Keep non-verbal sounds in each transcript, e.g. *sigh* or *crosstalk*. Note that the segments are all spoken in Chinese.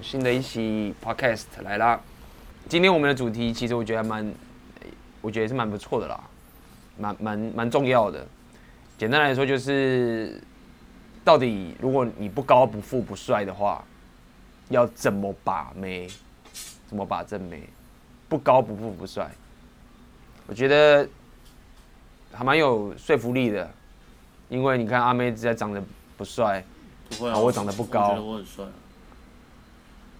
新的一期 Podcast 来啦。今天我们的主题其实我觉得还蛮，我觉得是蛮不错的啦，蛮蛮蛮重要的。简单来说就是，到底如果你不高不富不帅的话，要怎么把妹？怎么把正妹？不高不富不帅，我觉得还蛮有说服力的。因为你看阿妹只要长得不帅，不会啊，我长得不高，我觉得我很帅啊。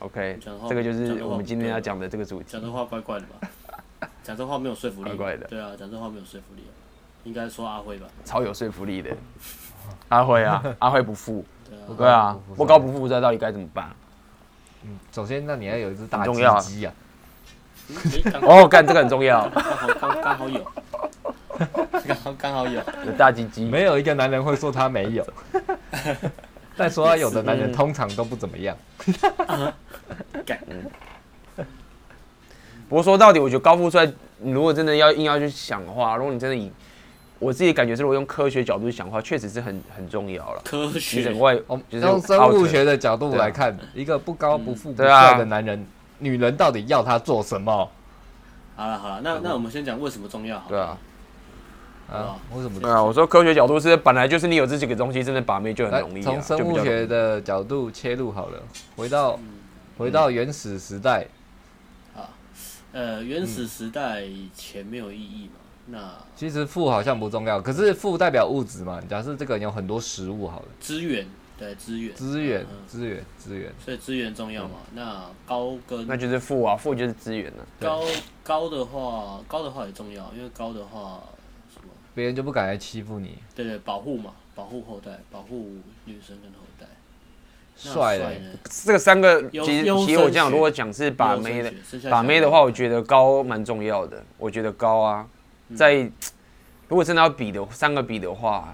OK，这个就是我们今天要讲的这个主题。讲这话怪怪的吧？*laughs* 讲这话没有说服力。怪怪的。对啊，讲这话没有说服力。应该说阿辉吧。超有说服力的。阿辉啊，*laughs* 阿辉不富。对啊。对啊，不高不富，不知道到底该怎么办。嗯，首先那你要有一只大鸡啊。哦，干这个很重要。刚好刚刚好有。*laughs* 刚好刚好有。有大鸡鸡。没有一个男人会说他没有。但说到有的男人通常都不怎么样。*laughs* 不过说到底，我觉得高富帅，你如果真的要硬要去想的话，如果你真的以我自己感觉是，如果用科学角度去想的话，确实是很很重要了。科学。整外，就是用生物学的角度来看，一个不高不富不帅的男人，女人到底要他做什么？好了好了，那那我们先讲为什么重要好。对啊。啊？为什么？对啊，我说科学角度是本来就是你有这几个东西，真的把妹就很容易。从生物学的角度切入好了，回到回到原始时代。啊呃，原始时代以前没有意义嘛？那其实富好像不重要，可是富代表物质嘛。假设这个人有很多食物好了，资源对资源资源资源资源，所以资源重要嘛？那高跟那就是富啊，富就是资源了。高高的话，高的话也重要，因为高的话？别人就不敢来欺负你。对对，保护嘛，保护后代，保护女生跟后代。帅的，这个三个其实其实我这样如果讲是把妹的，把妹的话，我觉得高蛮重要的。我觉得高啊，在如果真的要比的三个比的话，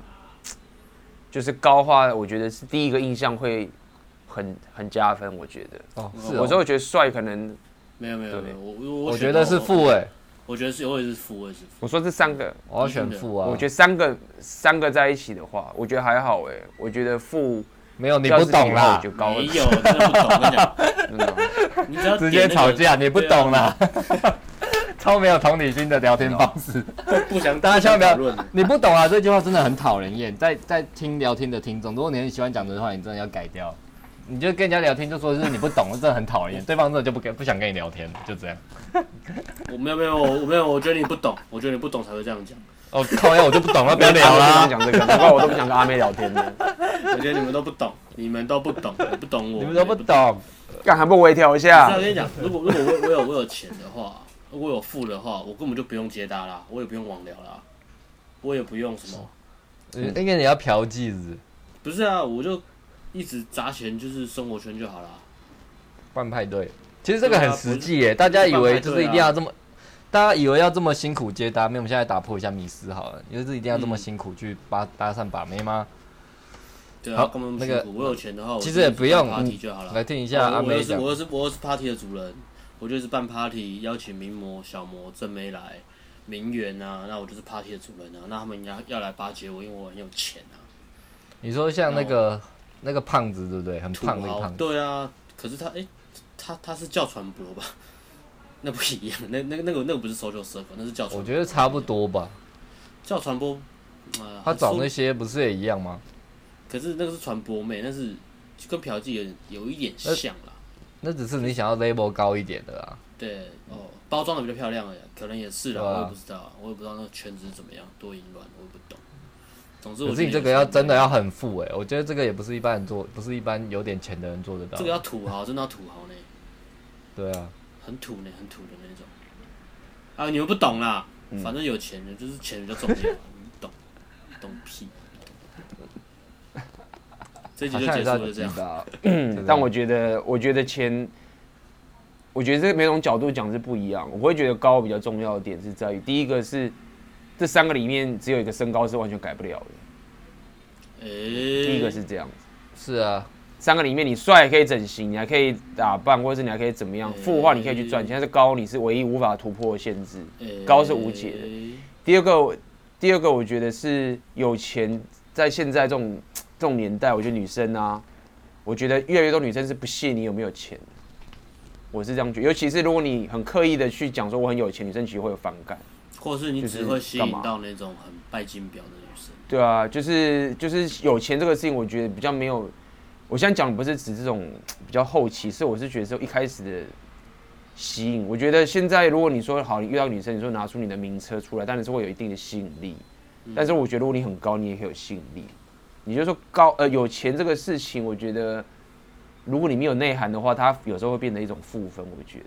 就是高的话，我觉得是第一个印象会很很加分。我觉得哦，是，我就会觉得帅可能没有没有没有，我我觉得是富哎，我觉得是我也是负，我也是。我说这三个，我要选负啊。我觉得三个三个在一起的话，我觉得还好哎，我觉得负。没有，你不懂啦。没有，真的不懂。我跟你 *laughs* 直接吵架，你不懂啦。超没有同理心的聊天方式。*laughs* 不想大家千万不要，你不懂啊！这句话真的很讨人厌。在在听聊天的听众，如果你很喜欢讲这句话，你真的要改掉。你就跟人家聊天，就说是你不懂，真的很讨厌。*laughs* 对方真的就不跟不想跟你聊天，就这样。我没有没有我没有，我觉得你不懂，我觉得你不懂才会这样讲。哦，靠呀，我就不懂了，*laughs* 不要聊啦。讲这个，难怪我都不想跟阿妹聊天了。我觉得你们都不懂，你们都不懂，你不懂我，你们都不懂，干还不微调一下？我跟你讲，如果如果我我有我有钱的话，如果有富的话，我根本就不用接搭啦，我也不用网聊啦，我也不用什么。嗯，因为你要嫖妓子。不是啊，我就一直砸钱，就是生活圈就好了。办派对，其实这个很实际耶，大家以为就是一定要这么。大家以为要这么辛苦接搭妹，我们现在打破一下迷思好了，因为是一定要这么辛苦去搭搭讪把妹吗？对啊，那个我有钱的话，其实也不用 party 就好了。来听一下阿妹讲。我是我是 party 的主人，我就是办 party，邀请名模、小模、正妹来，名媛啊，那我就是 party 的主人啊，那他们要要来巴结我，因为我很有钱啊。你说像那个那个胖子对不对？很胖的胖子。对啊，可是他哎，他他是叫传播吧？*laughs* 那不一样，那那个那个那个不是 social circle，那是叫传播。我觉得差不多吧。叫传播，呃，他找那些不是也一样吗？可是那个是传播妹，那是跟嫖妓有有一点像啦。那只是你想要 label 高一点的啦。对哦，包装的比较漂亮而已，可能也是啦，我也不知道，我也不知道那个圈子怎么样，多淫乱，我也不懂。总之，可是你这个要真的要很富哎，我觉得这个也不是一般人做，不是一般有点钱的人做得到。这个要土豪，真的要土豪呢。对啊。很土呢，很土的那种。啊，你们不懂啦，嗯、反正有钱人就是钱比较重要，你懂，懂屁。这集就结束了，这样。嗯，但我觉得，我觉得钱，我觉得这每种角度讲是不一样。我会觉得高比较重要的点是在于，第一个是这三个里面只有一个身高是完全改不了的。欸、第一个是这样子。是啊。三个里面，你帅可以整形，你还可以打扮，或者是你还可以怎么样？富的话，你可以去赚钱。但是高，你是唯一无法突破的限制。高是无解的。第二个，第二个，我觉得是有钱，在现在这种这种年代，我觉得女生啊，我觉得越来越多女生是不屑你有没有钱。我是这样觉得，尤其是如果你很刻意的去讲说我很有钱，女生其实会有反感，或是你只会吸引到那种很拜金婊的女生。对啊，就是就是有钱这个事情，我觉得比较没有。我现在讲的不是指这种比较后期，是我是觉得说一开始的吸引。我觉得现在如果你说好，你遇到女生，你说拿出你的名车出来，当然是会有一定的吸引力。但是我觉得如果你很高，你也可以有吸引力。你就说高呃有钱这个事情，我觉得如果你没有内涵的话，它有时候会变成一种负分。我觉得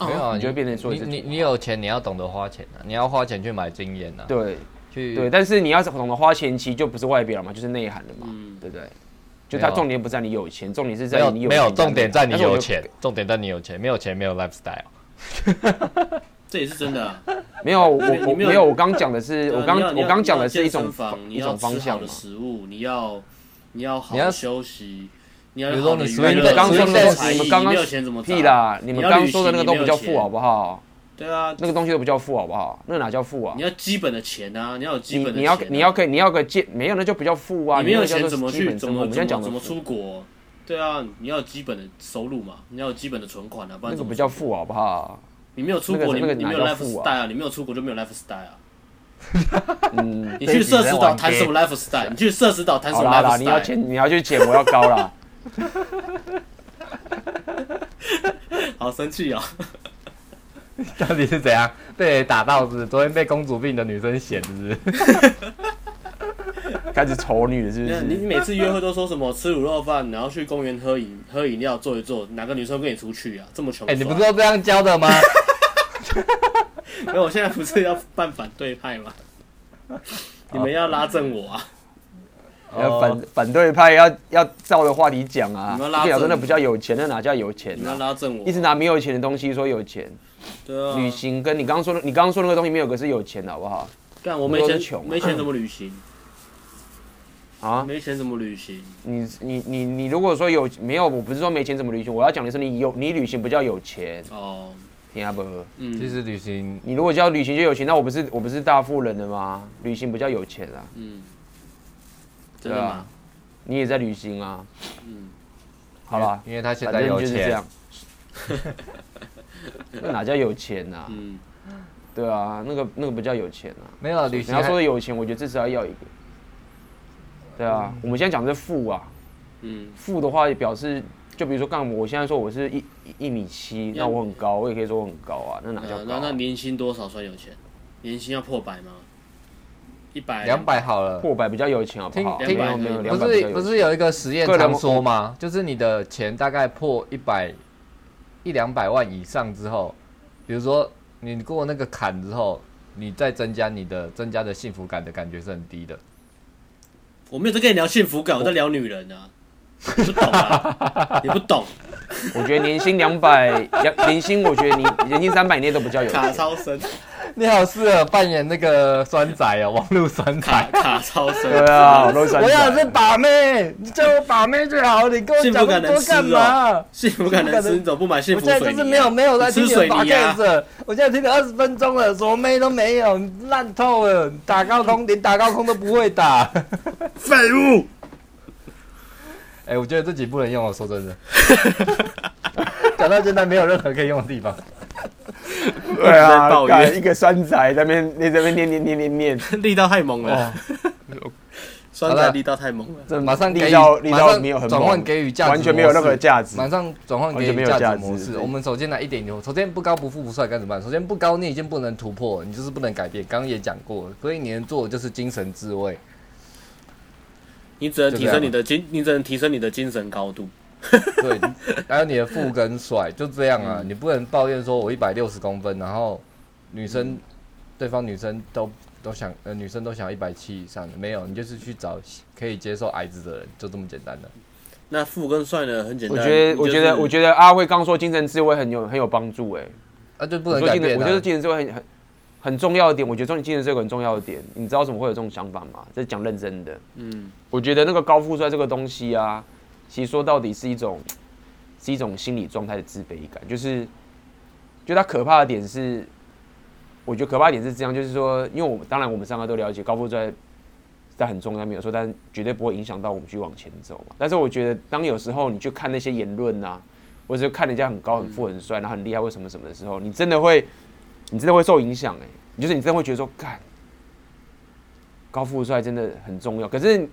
没有啊，你就会变成说你你你有钱，你要懂得花钱啊，你要花钱去买经验啊。对，去对，但是你要是懂得花钱，其实就不是外表嘛，就是内涵了嘛，对不对？就它重点不在你有钱，重点是在你有没有重点在你有钱，重点在你有钱，没有钱没有 lifestyle。*laughs* 这也是真的、啊，*laughs* 没有我我没有我刚讲的是我刚我刚讲的是一种一种方向的食物，你要你要好好休息，你要比如说你你们刚说的你们刚刚屁啦，你们刚刚说的那个都不叫富好不好？对啊，那个东西都不叫富好不好？那哪叫富啊？你要基本的钱啊，你要有基本的钱。你要你要可以你要个借没有那就不叫富啊。你没有钱怎么去怎么怎么怎么出国？对啊，你要有基本的收入嘛，你要有基本的存款啊，不然那个不叫富好不好？你没有出国，你你没有 lifestyle 啊！你没有出国就没有 lifestyle 啊！嗯，你去社死岛谈什么 lifestyle？你去社死岛谈什么 lifestyle？你要钱，你要去捡，我要高了。*laughs* 好生气哦！*laughs* 到底是怎样被打到？是昨天被公主病的女生嫌，是不是？*laughs* 开始丑女了，是不是？你你每次约会都说什么吃卤肉饭，然后去公园喝饮喝饮料，坐一坐，哪个女生跟你出去啊？这么穷？哎，你不是都这样教的吗？因为我现在不是要办反对派吗？你们要拉正我啊！要反反对派要要照着话题讲啊！你们拉正，真的不叫有钱，那哪叫有钱？你要拉正我，一直拿没有钱的东西说有钱。对啊。旅行跟你刚刚说的，你刚刚说那个东西没有个是有钱的好不好？干，我没钱穷，没钱怎么旅行？啊？没钱怎么旅行？你你你你如果说有没有，我不是说没钱怎么旅行，我要讲的是你有你旅行不叫有钱哦。听下不？嗯，其实旅行，你如果叫旅行就有钱，那我不是我不是大富人了吗？旅行不叫有钱啊。嗯，对啊，你也在旅行啊。嗯，好了，因为他现在有钱。*laughs* 那哪叫有钱啊？嗯，对啊，那个那个不叫有钱啊。没有旅行，你要说的有钱，我觉得至少要要一个。对啊，我们现在讲的是富啊。嗯，富的话也表示。就比如说，干我现在说我是一一米七，那我很高，我也可以说我很高啊。那哪叫高？那那年薪多少算有钱？年薪要破百吗？一百两百好了，破百比较有钱好不好？听听没有，不是不是有一个实验常说吗？就是你的钱大概破一百一两百万以上之后，比如说你过那个坎之后，你再增加你的增加的幸福感的感觉是很低的。我没有在跟你聊幸福感，我在聊女人啊。你不懂啊！*laughs* 你不懂。我觉得年薪两百，年薪我觉得你年薪三百以内都比较有钱。卡超深，你好适合扮演那个酸仔哦，网络酸仔。卡超深。对啊，网络酸仔。我要是把妹，你叫我把妹最好，你跟我讲那么多干嘛？幸福感能吃，你怎么不买幸福水？我现在就是没有没有在听水泥啊！我现在听了二十分钟了，什么妹都没有，烂透了，打高空连打高空都不会打，废物。哎、欸，我觉得这集不能用，我说真的。讲到现在没有任何可以用的地方。*laughs* 对啊，一个酸仔在那边，你这边念念念念念，*laughs* 力道太猛了。哦、酸仔力道太猛了，这马上力道力道没有转换给予价值，完全没有任何价值。马上转换给予价值模式。我们首先来一点牛，首先不高不富不帅该怎么办？首先不高，你已经不能突破，你就是不能改变。刚刚也讲过，所以你能做的就是精神自卫。你只能提升你的精，你只能提升你的精神高度。*laughs* 对，还有你的富跟帅，就这样啊！嗯、你不能抱怨说我一百六十公分，然后女生，嗯、对方女生都都想，呃，女生都想要一百七以上的，没有，你就是去找可以接受矮子的人，就这么简单的。那富跟帅呢？很简单。我觉得，就是、我觉得，我觉得阿辉刚说精神智慧很有很有帮助，哎，啊，就不能改变、啊。我觉得精神智慧很很。很重要的点，我觉得中你精神智慧很重要的点。你知道怎么会有这种想法吗？这是讲认真的。嗯，我觉得那个高富帅这个东西啊，其实说到底是一种，是一种心理状态的自卑感。就是，就它可怕的点是，我觉得可怕的点是这样，就是说，因为我们当然我们三个都了解高富帅但很重要没有错，但绝对不会影响到我们去往前走嘛。但是我觉得，当有时候你去看那些言论啊，或者是看人家很高、很富、很帅，然后很厉害，为什么什么的时候，你真的会，你真的会受影响哎、欸。就是你真的会觉得说，干高富帅真的很重要。可是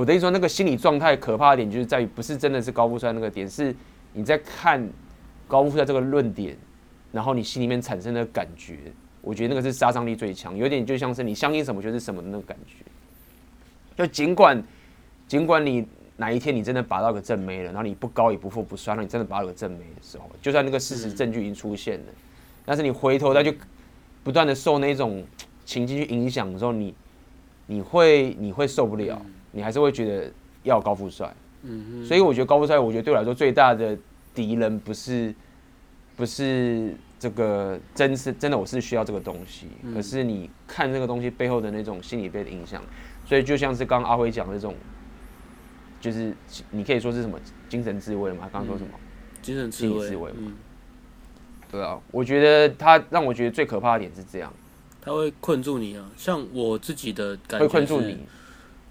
我的意思说，那个心理状态可怕的点，就是在于不是真的是高富帅那个点，是你在看高富帅这个论点，然后你心里面产生的感觉。我觉得那个是杀伤力最强，有点就像是你相信什么就是什么的那个感觉。就尽管尽管你哪一天你真的把到个正妹了，然后你不高也不富不帅，那你真的把到个正妹的时候，就算那个事实证据已经出现了，但是你回头再去不断的受那种情境去影响的时候，你你会你会受不了，你还是会觉得要高富帅。嗯，所以我觉得高富帅，我觉得对我来说最大的敌人不是不是。这个真是真的，我是需要这个东西。可是你看这个东西背后的那种心理被影响，所以就像是刚刚阿辉讲的那种，就是你可以说是什么精神自慰嘛？刚刚说什么？精神自慰。嗯。对啊，我觉得他让我觉得最可怕的点是这样，他会困住你啊。像我自己的感觉，会困住你。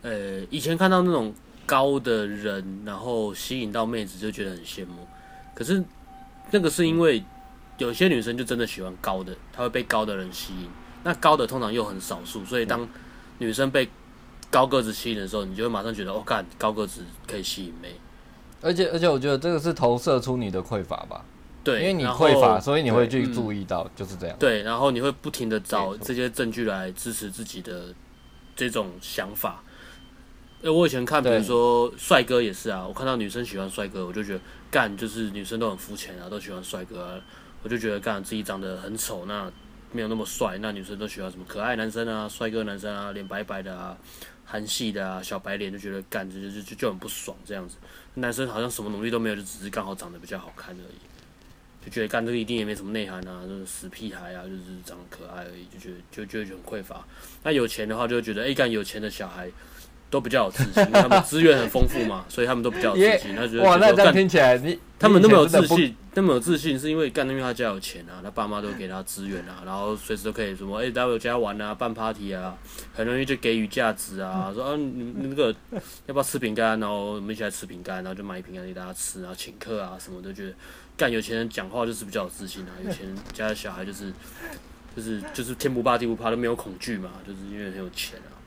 呃，以前看到那种高的人，然后吸引到妹子，就觉得很羡慕。可是那个是因为。有些女生就真的喜欢高的，她会被高的人吸引。那高的通常又很少数，所以当女生被高个子吸引的时候，你就会马上觉得，哦，干，高个子可以吸引妹。而且而且，我觉得这个是投射出你的匮乏吧？对，因为你匮乏，所以你会去注意到，就是这样。对，然后你会不停的找这些证据来支持自己的这种想法。哎，我以前看，比如说帅哥也是啊，我看到女生喜欢帅哥，我就觉得干，就是女生都很肤浅啊，都喜欢帅哥啊。我就觉得，干自己长得很丑，那没有那么帅，那女生都喜欢什么可爱男生啊、帅哥男生啊、脸白白的啊、韩系的啊、小白脸，就觉得干就就就就很不爽这样子。男生好像什么努力都没有，就只是刚好长得比较好看而已，就觉得干这个一定也没什么内涵啊，就是死屁孩啊，就是长得可爱而已，就觉得就就就很匮乏。那有钱的话，就觉得，哎、欸，干有钱的小孩。都比较有自信，*laughs* 他们资源很丰富嘛，所以他们都比较有自信。他觉得哇，那这样听起来，你他们那么有自信，那么有自信，是因为干，因为他家有钱啊，他爸妈都给他资源啊，然后随时都可以什么，哎，来我家玩啊，办 party 啊，很容易就给予价值啊，说啊，你那个要不要吃饼干？然后我们一起来吃饼干，然后就买饼干给大家吃，然后请客啊，什么都觉得干有钱人讲话就是比较有自信啊，有钱人家的小孩就是就是就是天不怕地不怕，都没有恐惧嘛，就是因为很有钱啊。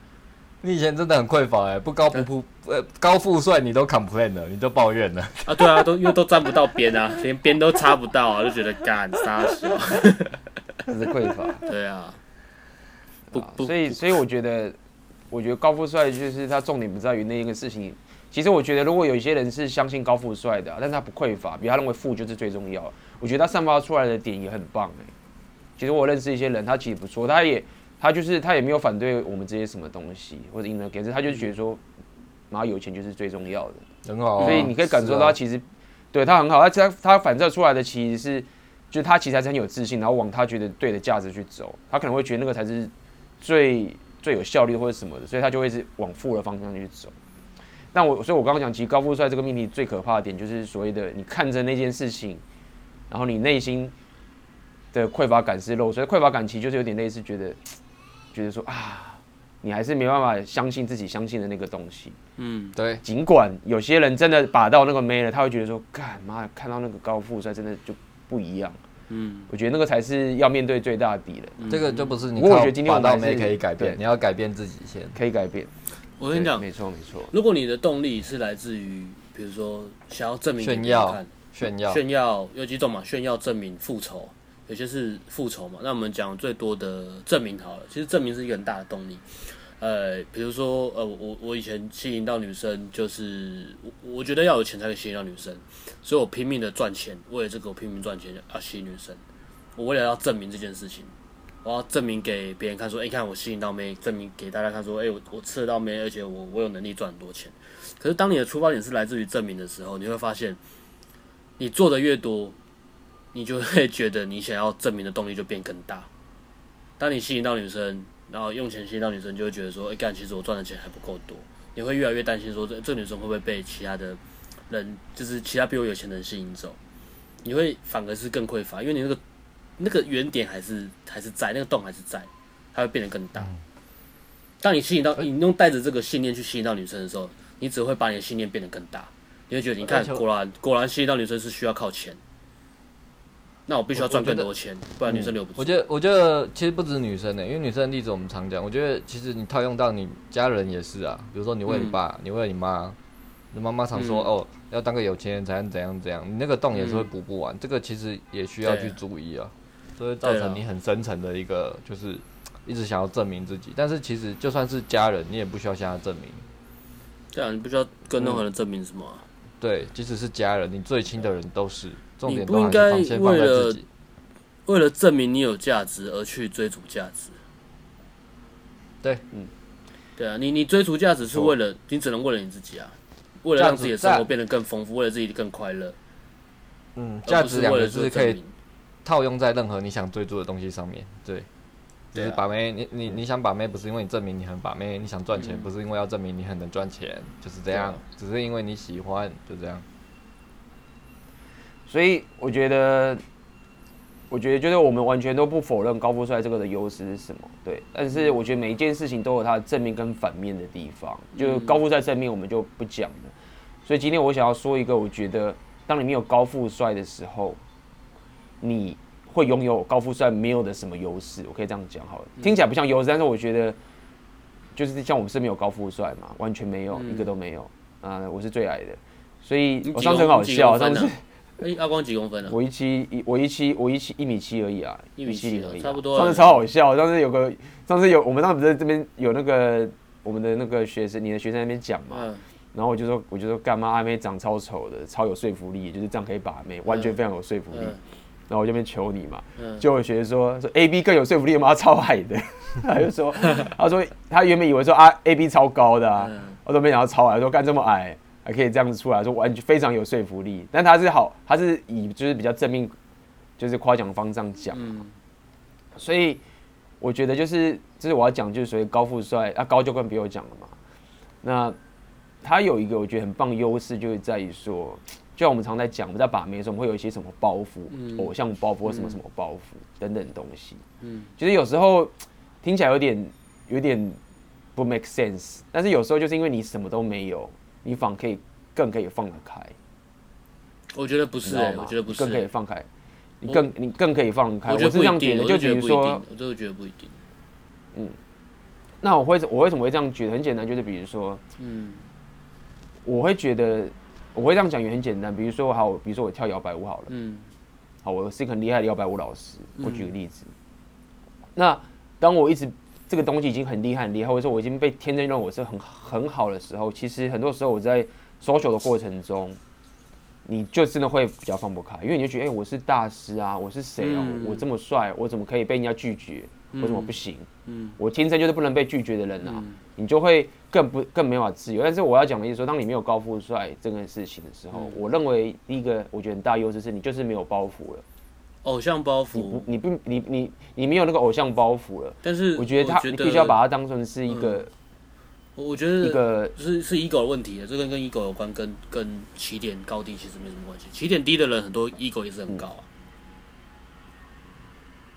你以前真的很匮乏哎，不高不不，呃，高富帅你都 complain 了，你都抱怨了啊？对啊，都因为都沾不到边啊，连边都擦不到啊，就觉得干啥事？这是匮乏。对啊，不不，所以所以我觉得，我觉得高富帅就是他重点不在于那一个事情。其实我觉得，如果有一些人是相信高富帅的，啊，但是他不匮乏，比如他认为富就是最重要，我觉得他散发出来的点也很棒哎。其实我认识一些人，他其实不错，他也。他就是他也没有反对我们这些什么东西或者应得给他就是觉得说，妈有钱就是最重要的，很好、啊。所以你可以感受到他其实，啊、对他很好，他他他反射出来的其实是，就是他其实还是很有自信，然后往他觉得对的价值去走。他可能会觉得那个才是最最有效率或者什么的，所以他就会是往富的方向去走。但我所以，我刚刚讲，其实高富帅这个命题最可怕的点就是所谓的你看着那件事情，然后你内心的匮乏感是漏，所以匮乏感其实就是有点类似觉得。觉得说啊，你还是没办法相信自己相信的那个东西。嗯，对。尽管有些人真的把到那个妹了，他会觉得说，干妈看到那个高富帅真的就不一样。嗯，我觉得那个才是要面对最大的敌人。嗯、这个就不是你。我觉得今天我把到妹可以改变，你要改变自己先，可以改变。我跟你讲，没错没错。如果你的动力是来自于，比如说想要证明炫耀、炫耀、炫耀，有几种嘛？炫耀、证明、复仇。有些是复仇嘛，那我们讲最多的证明好了，其实证明是一个很大的动力。呃，比如说，呃，我我以前吸引到女生，就是我我觉得要有钱才可以吸引到女生，所以我拼命的赚钱，为了这个我拼命赚钱要吸引女生。我为了要证明这件事情，我要证明给别人看，说，哎、欸，看我吸引到妹，证明给大家看，说，哎、我我吃得到妹，而且我我有能力赚很多钱。可是当你的出发点是来自于证明的时候，你会发现，你做的越多。你就会觉得你想要证明的动力就变更大。当你吸引到女生，然后用钱吸引到女生，就会觉得说：“哎、欸，干，其实我赚的钱还不够多。”你会越来越担心说：“这这女生会不会被其他的人，就是其他比我有钱的人吸引走？”你会反而是更匮乏，因为你那个那个原点还是还是在，那个洞还是在，它会变得更大。当你吸引到你用带着这个信念去吸引到女生的时候，你只会把你的信念变得更大。你会觉得，你看，果然果然吸引到女生是需要靠钱。那我必须要赚更多钱，不然女生留不住。我觉得，我觉得其实不止女生呢、欸，因为女生的例子我们常讲。我觉得其实你套用到你家人也是啊，比如说你为你爸，嗯、你为你妈，你妈妈常说、嗯、哦，要当个有钱人才能怎样怎样，你那个洞也是会补不完。嗯、这个其实也需要去注意啊，所以造成你很深层的一个就是一直想要证明自己。但是其实就算是家人，你也不需要向他证明。对啊，你不需要跟任何人证明什么。对，即使是家人，你最亲的人都是。你不应该为了为了证明你有价值而去追逐价值。对，嗯，对啊，你你追逐价值是为了你只能为了你自己啊，为了让自己的生活变得更丰富，为了自己更快乐。嗯，价值两个字可以套用在任何你想追逐的东西上面。对，就是把妹，你你你想把妹，不是因为你证明你很把妹，你想赚钱，不是因为要证明你很能赚钱，就是这样，只是因为你喜欢，就这样。所以我觉得，我觉得就是我们完全都不否认高富帅这个的优势是什么，对。但是我觉得每一件事情都有它的正面跟反面的地方，就高富帅正面我们就不讲了。所以今天我想要说一个，我觉得当你没有高富帅的时候，你会拥有高富帅没有的什么优势？我可以这样讲好了，听起来不像优势，但是我觉得就是像我们身边有高富帅嘛，完全没有，一个都没有啊！我是最矮的，所以我上次很好笑，上次。哎，阿光几公分了？我一七一，我一七，我一七一米七而已啊，一米七零而已，差不多。上次超好笑，上次有个，上次有我们当时不是这边有那个我们的那个学生，你的学生在那边讲嘛，然后我就说，我就说干嘛阿妹长超丑的，超有说服力，就是这样可以把妹，完全非常有说服力。然后我这边求你嘛，就有学生说说 A B 更有说服力吗？他超矮的，*laughs* 他就说，*laughs* 他说他原本以为说啊 A B 超高的啊，我都没想到超矮，说干这么矮。还可以这样子出来说，完全非常有说服力。但他是好，他是以就是比较正面，就是夸奖方这样讲。嗯。所以我觉得就是，就是我要讲，就是所谓高富帅啊，高就更不用讲了嘛。那他有一个我觉得很棒的优势，就是在于说，就像我们常在讲，我们在把妹的时候，我们会有一些什么包袱，嗯、偶像包袱或什么什么包袱、嗯、等等东西。嗯。其实有时候听起来有点有点不 make sense，但是有时候就是因为你什么都没有。你反而可以更可以放得开，我觉得不是、欸，我觉得不是、欸，更可以放开，你更你更可以放开。我是这样觉得，就比如说，我真的觉得不一定。嗯，那我会我为什么会这样觉得？很简单，就是比如说，嗯，我会觉得我会这样讲也很简单。比如说，好，比如说我跳摇摆舞好了，嗯，好，我是一个很厉害的摇摆舞老师。我举个例子，那当我一直。这个东西已经很厉害很厉害，或者说我已经被天真认为我是很很好的时候，其实很多时候我在 social 的过程中，你就真的会比较放不开，因为你就觉得，哎、欸，我是大师啊，我是谁哦、啊，嗯、我这么帅，我怎么可以被人家拒绝？我怎么不行？嗯，我天生就是不能被拒绝的人啊，嗯、你就会更不更没法自由。但是我要讲的意思说，当你没有高富帅这件事情的时候，嗯、我认为第一个我觉得很大优势是你就是没有包袱了。偶像包袱，你不，你你你你没有那个偶像包袱了。但是我觉得他，你必须要把它当成是一个，我觉得一个是是 ego 的问题的，这个跟 ego 有关，跟跟起点高低其实没什么关系。起点低的人很多 ego 也是很高啊。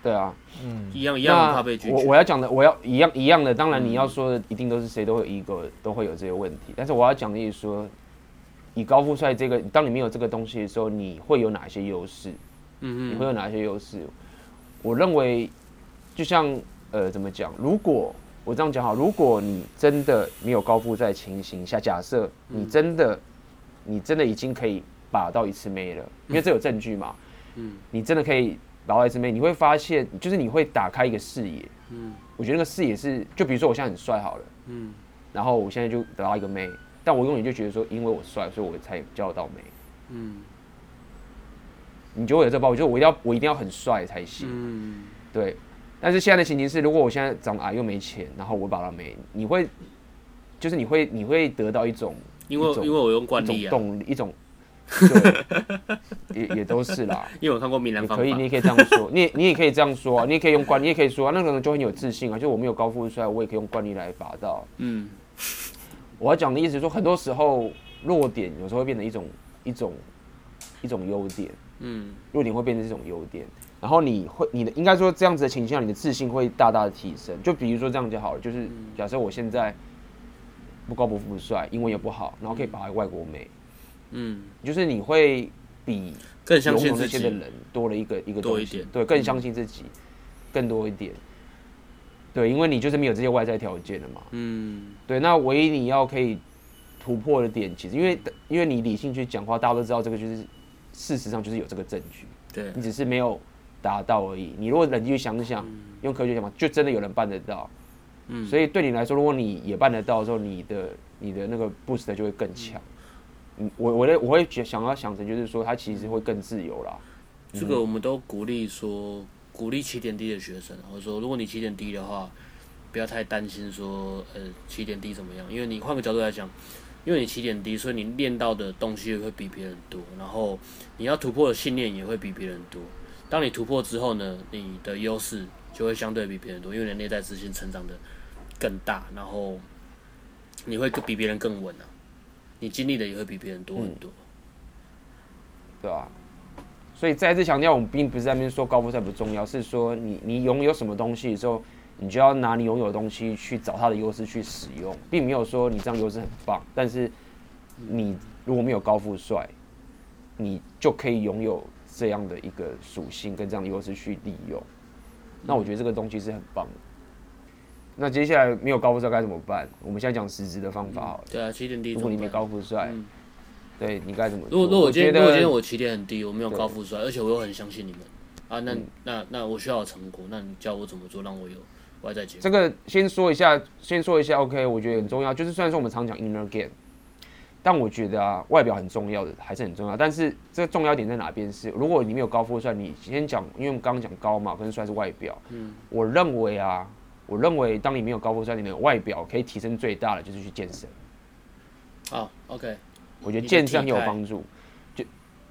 对啊，嗯，一样一样怕被拒绝。我我要讲的，我要一样一样的，当然你要说的一定都是谁都会 ego，都会有这些问题。但是我要讲的意思说，以高富帅这个，当你没有这个东西的时候，你会有哪些优势？嗯，你会有哪些优势？我认为，就像呃，怎么讲？如果我这样讲好，如果你真的没有高富帅情形下，假设你真的，你真的已经可以把到一次妹了，因为这有证据嘛。嗯，你真的可以把到一次妹，你会发现，就是你会打开一个视野。嗯，我觉得那个视野是，就比如说我现在很帅好了。嗯，然后我现在就得到一个妹，但我永远就觉得说，因为我帅，所以我才交得到妹。嗯。你就会有这个包袱，就我一定要我一定要很帅才行。嗯，对。但是现在的情形是，如果我现在长矮又没钱，然后我把它没，你会，就是你会你会得到一种，因为因为我用惯例啊，动一种，对，也也都是啦。*laughs* 因为我看过闽南方法，可以，你也可以这样说，你也你也可以这样说啊，你也可以用惯，你也可以说啊，那个人就很有自信啊，就我没有高富帅，我也可以用惯例来拔到。嗯，我要讲的意思是说，很多时候弱点有时候会变成一种一种一种优点。嗯，弱点会变成这种优点，然后你会你的应该说这样子的情况下，你的自信会大大的提升。就比如说这样就好了，就是假设我现在不高不富帅，英文也不好，然后可以把外国美，嗯，就是你会比更相信这些的人多了一个一个多一点，对，更相信自己，更多一点。对，因为你就是没有这些外在条件了嘛。嗯，对，那唯一你要可以突破的点，其实因为因为你理性去讲话，大家都知道这个就是事实上就是有这个证据。对，你只是没有达到而已。你如果冷静去想想，嗯、用科学想法，就真的有人办得到。嗯，所以对你来说，如果你也办得到的时候，你的你的那个 boost 就会更强。嗯，我我的我会想要想成就是说，他其实会更自由啦。这个我们都鼓励说。鼓励起点低的学生，或者说，如果你起点低的话，不要太担心说，呃，起点低怎么样？因为你换个角度来讲，因为你起点低，所以你练到的东西会比别人多，然后你要突破的信念也会比别人多。当你突破之后呢，你的优势就会相对比别人多，因为你内在自信成长的更大，然后你会比别人更稳啊，你经历的也会比别人多很多，对吧、啊？所以再次强调，我们并不是在那边说高富帅不重要，是说你你拥有什么东西的时候，你就要拿你拥有的东西去找它的优势去使用，并没有说你这样优势很棒，但是你如果没有高富帅，你就可以拥有这样的一个属性跟这样的优势去利用。那我觉得这个东西是很棒的。那接下来没有高富帅该怎么办？我们现在讲实质的方法好了。对啊，起点低。如果你没高富帅。对你该怎么？如果如果我今天如果今天我起点很低，我没有高富帅，而且我又很相信你们啊，那、嗯、那那我需要有成果，那你教我怎么做，让我有外在结果。这个先说一下，先说一下，OK，我觉得很重要。就是虽然说我们常讲 inner game，但我觉得啊，外表很重要的，还是很重要。但是这个重要点在哪边？是如果你没有高富帅，你先讲，因为我们刚刚讲高嘛，跟帅是外表。嗯。我认为啊，我认为当你没有高富帅，你的外表可以提升最大的就是去健身。好，OK。我觉得健身很有帮助，就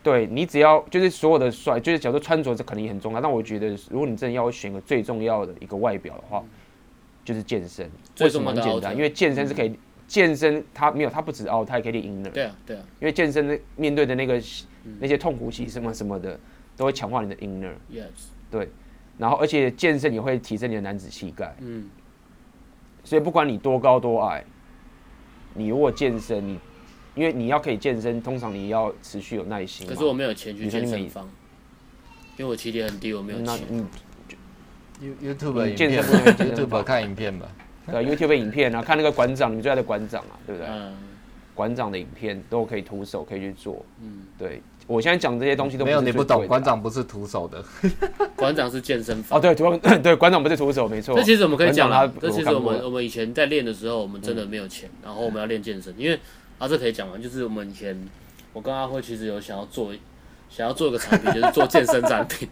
对你只要就是所有的帅，就是假如说穿着这可能也很重要。但我觉得，如果你真的要选个最重要的一个外表的话，就是健身。为什么很简单？因为健身是可以健身，它没有它不止凹，它也可以练 inner。对啊，对啊。因为健身的面对的那个那些痛苦期什么什么的，都会强化你的 inner。Yes。对，然后而且健身也会提升你的男子气概。嗯。所以不管你多高多矮，你如果健身，你。因为你要可以健身，通常你要持续有耐心。可是我没有钱去健身房，因为我起点很低，我没有钱。，YouTube 健身不能 YouTube 看影片吧？对，YouTube 影片啊，看那个馆长，你最爱的馆长啊，对不对？嗯。馆长的影片都可以徒手可以去做。嗯。对，我现在讲这些东西都没有你不懂，馆长不是徒手的，*laughs* 馆长是健身房。哦，对，对，对，馆长不是徒手，没错。这其实我们可以讲啊，这其实我们我们以前在练的时候，我们真的没有钱，然后我们要练健身，因为。啊，这可以讲完，就是我们以前，我跟阿辉其实有想要做，想要做一个产品，就是做健身产品。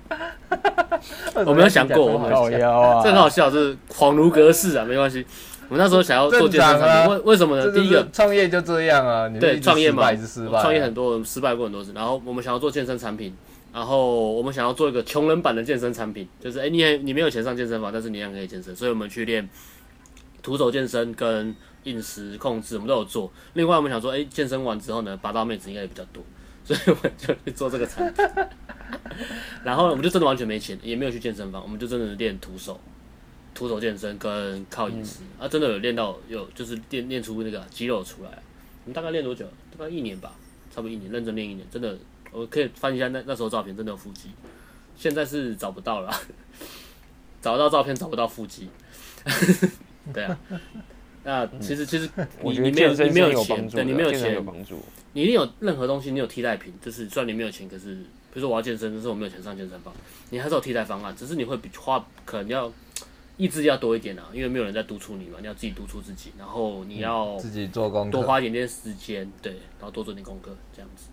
*laughs* 我没有想过，我们好笑啊，这很好笑，就是恍如隔世啊，没关系。我们那时候想要做健身产品，为为什么呢？第一个创业就这样啊，对，创业嘛，创业很多人失败过很多次。然后我们想要做健身产品，然后我们想要做一个穷人版的健身产品，就是哎，你你没有钱上健身房，但是你一样可以健身，所以我们去练徒手健身跟。饮食控制我们都有做，另外我们想说，哎、欸，健身完之后呢，拔到妹子应该也比较多，所以我们就去做这个产品。*laughs* 然后我们就真的完全没钱，也没有去健身房，我们就真的练徒手，徒手健身跟靠饮食，嗯、啊，真的有练到有就是练练出那个肌肉出来。我们大概练多久？大概一年吧，差不多一年，认真练一年，真的，我可以翻一下那那时候照片，真的有腹肌。现在是找不到了，*laughs* 找到照片找不到腹肌。*laughs* 对啊。那其实其实 *laughs* 你你没有你没有钱，对，你没有钱，你一定有任何东西，你有替代品，就是虽然你没有钱，可是比如说我要健身，但是我没有钱上健身房，你还是有替代方案，只是你会比花可能要意志要多一点啊，因为没有人在督促你嘛，你要自己督促自己，然后你要自己做功课，多花一点点时间，对，然后多做点功课这样子。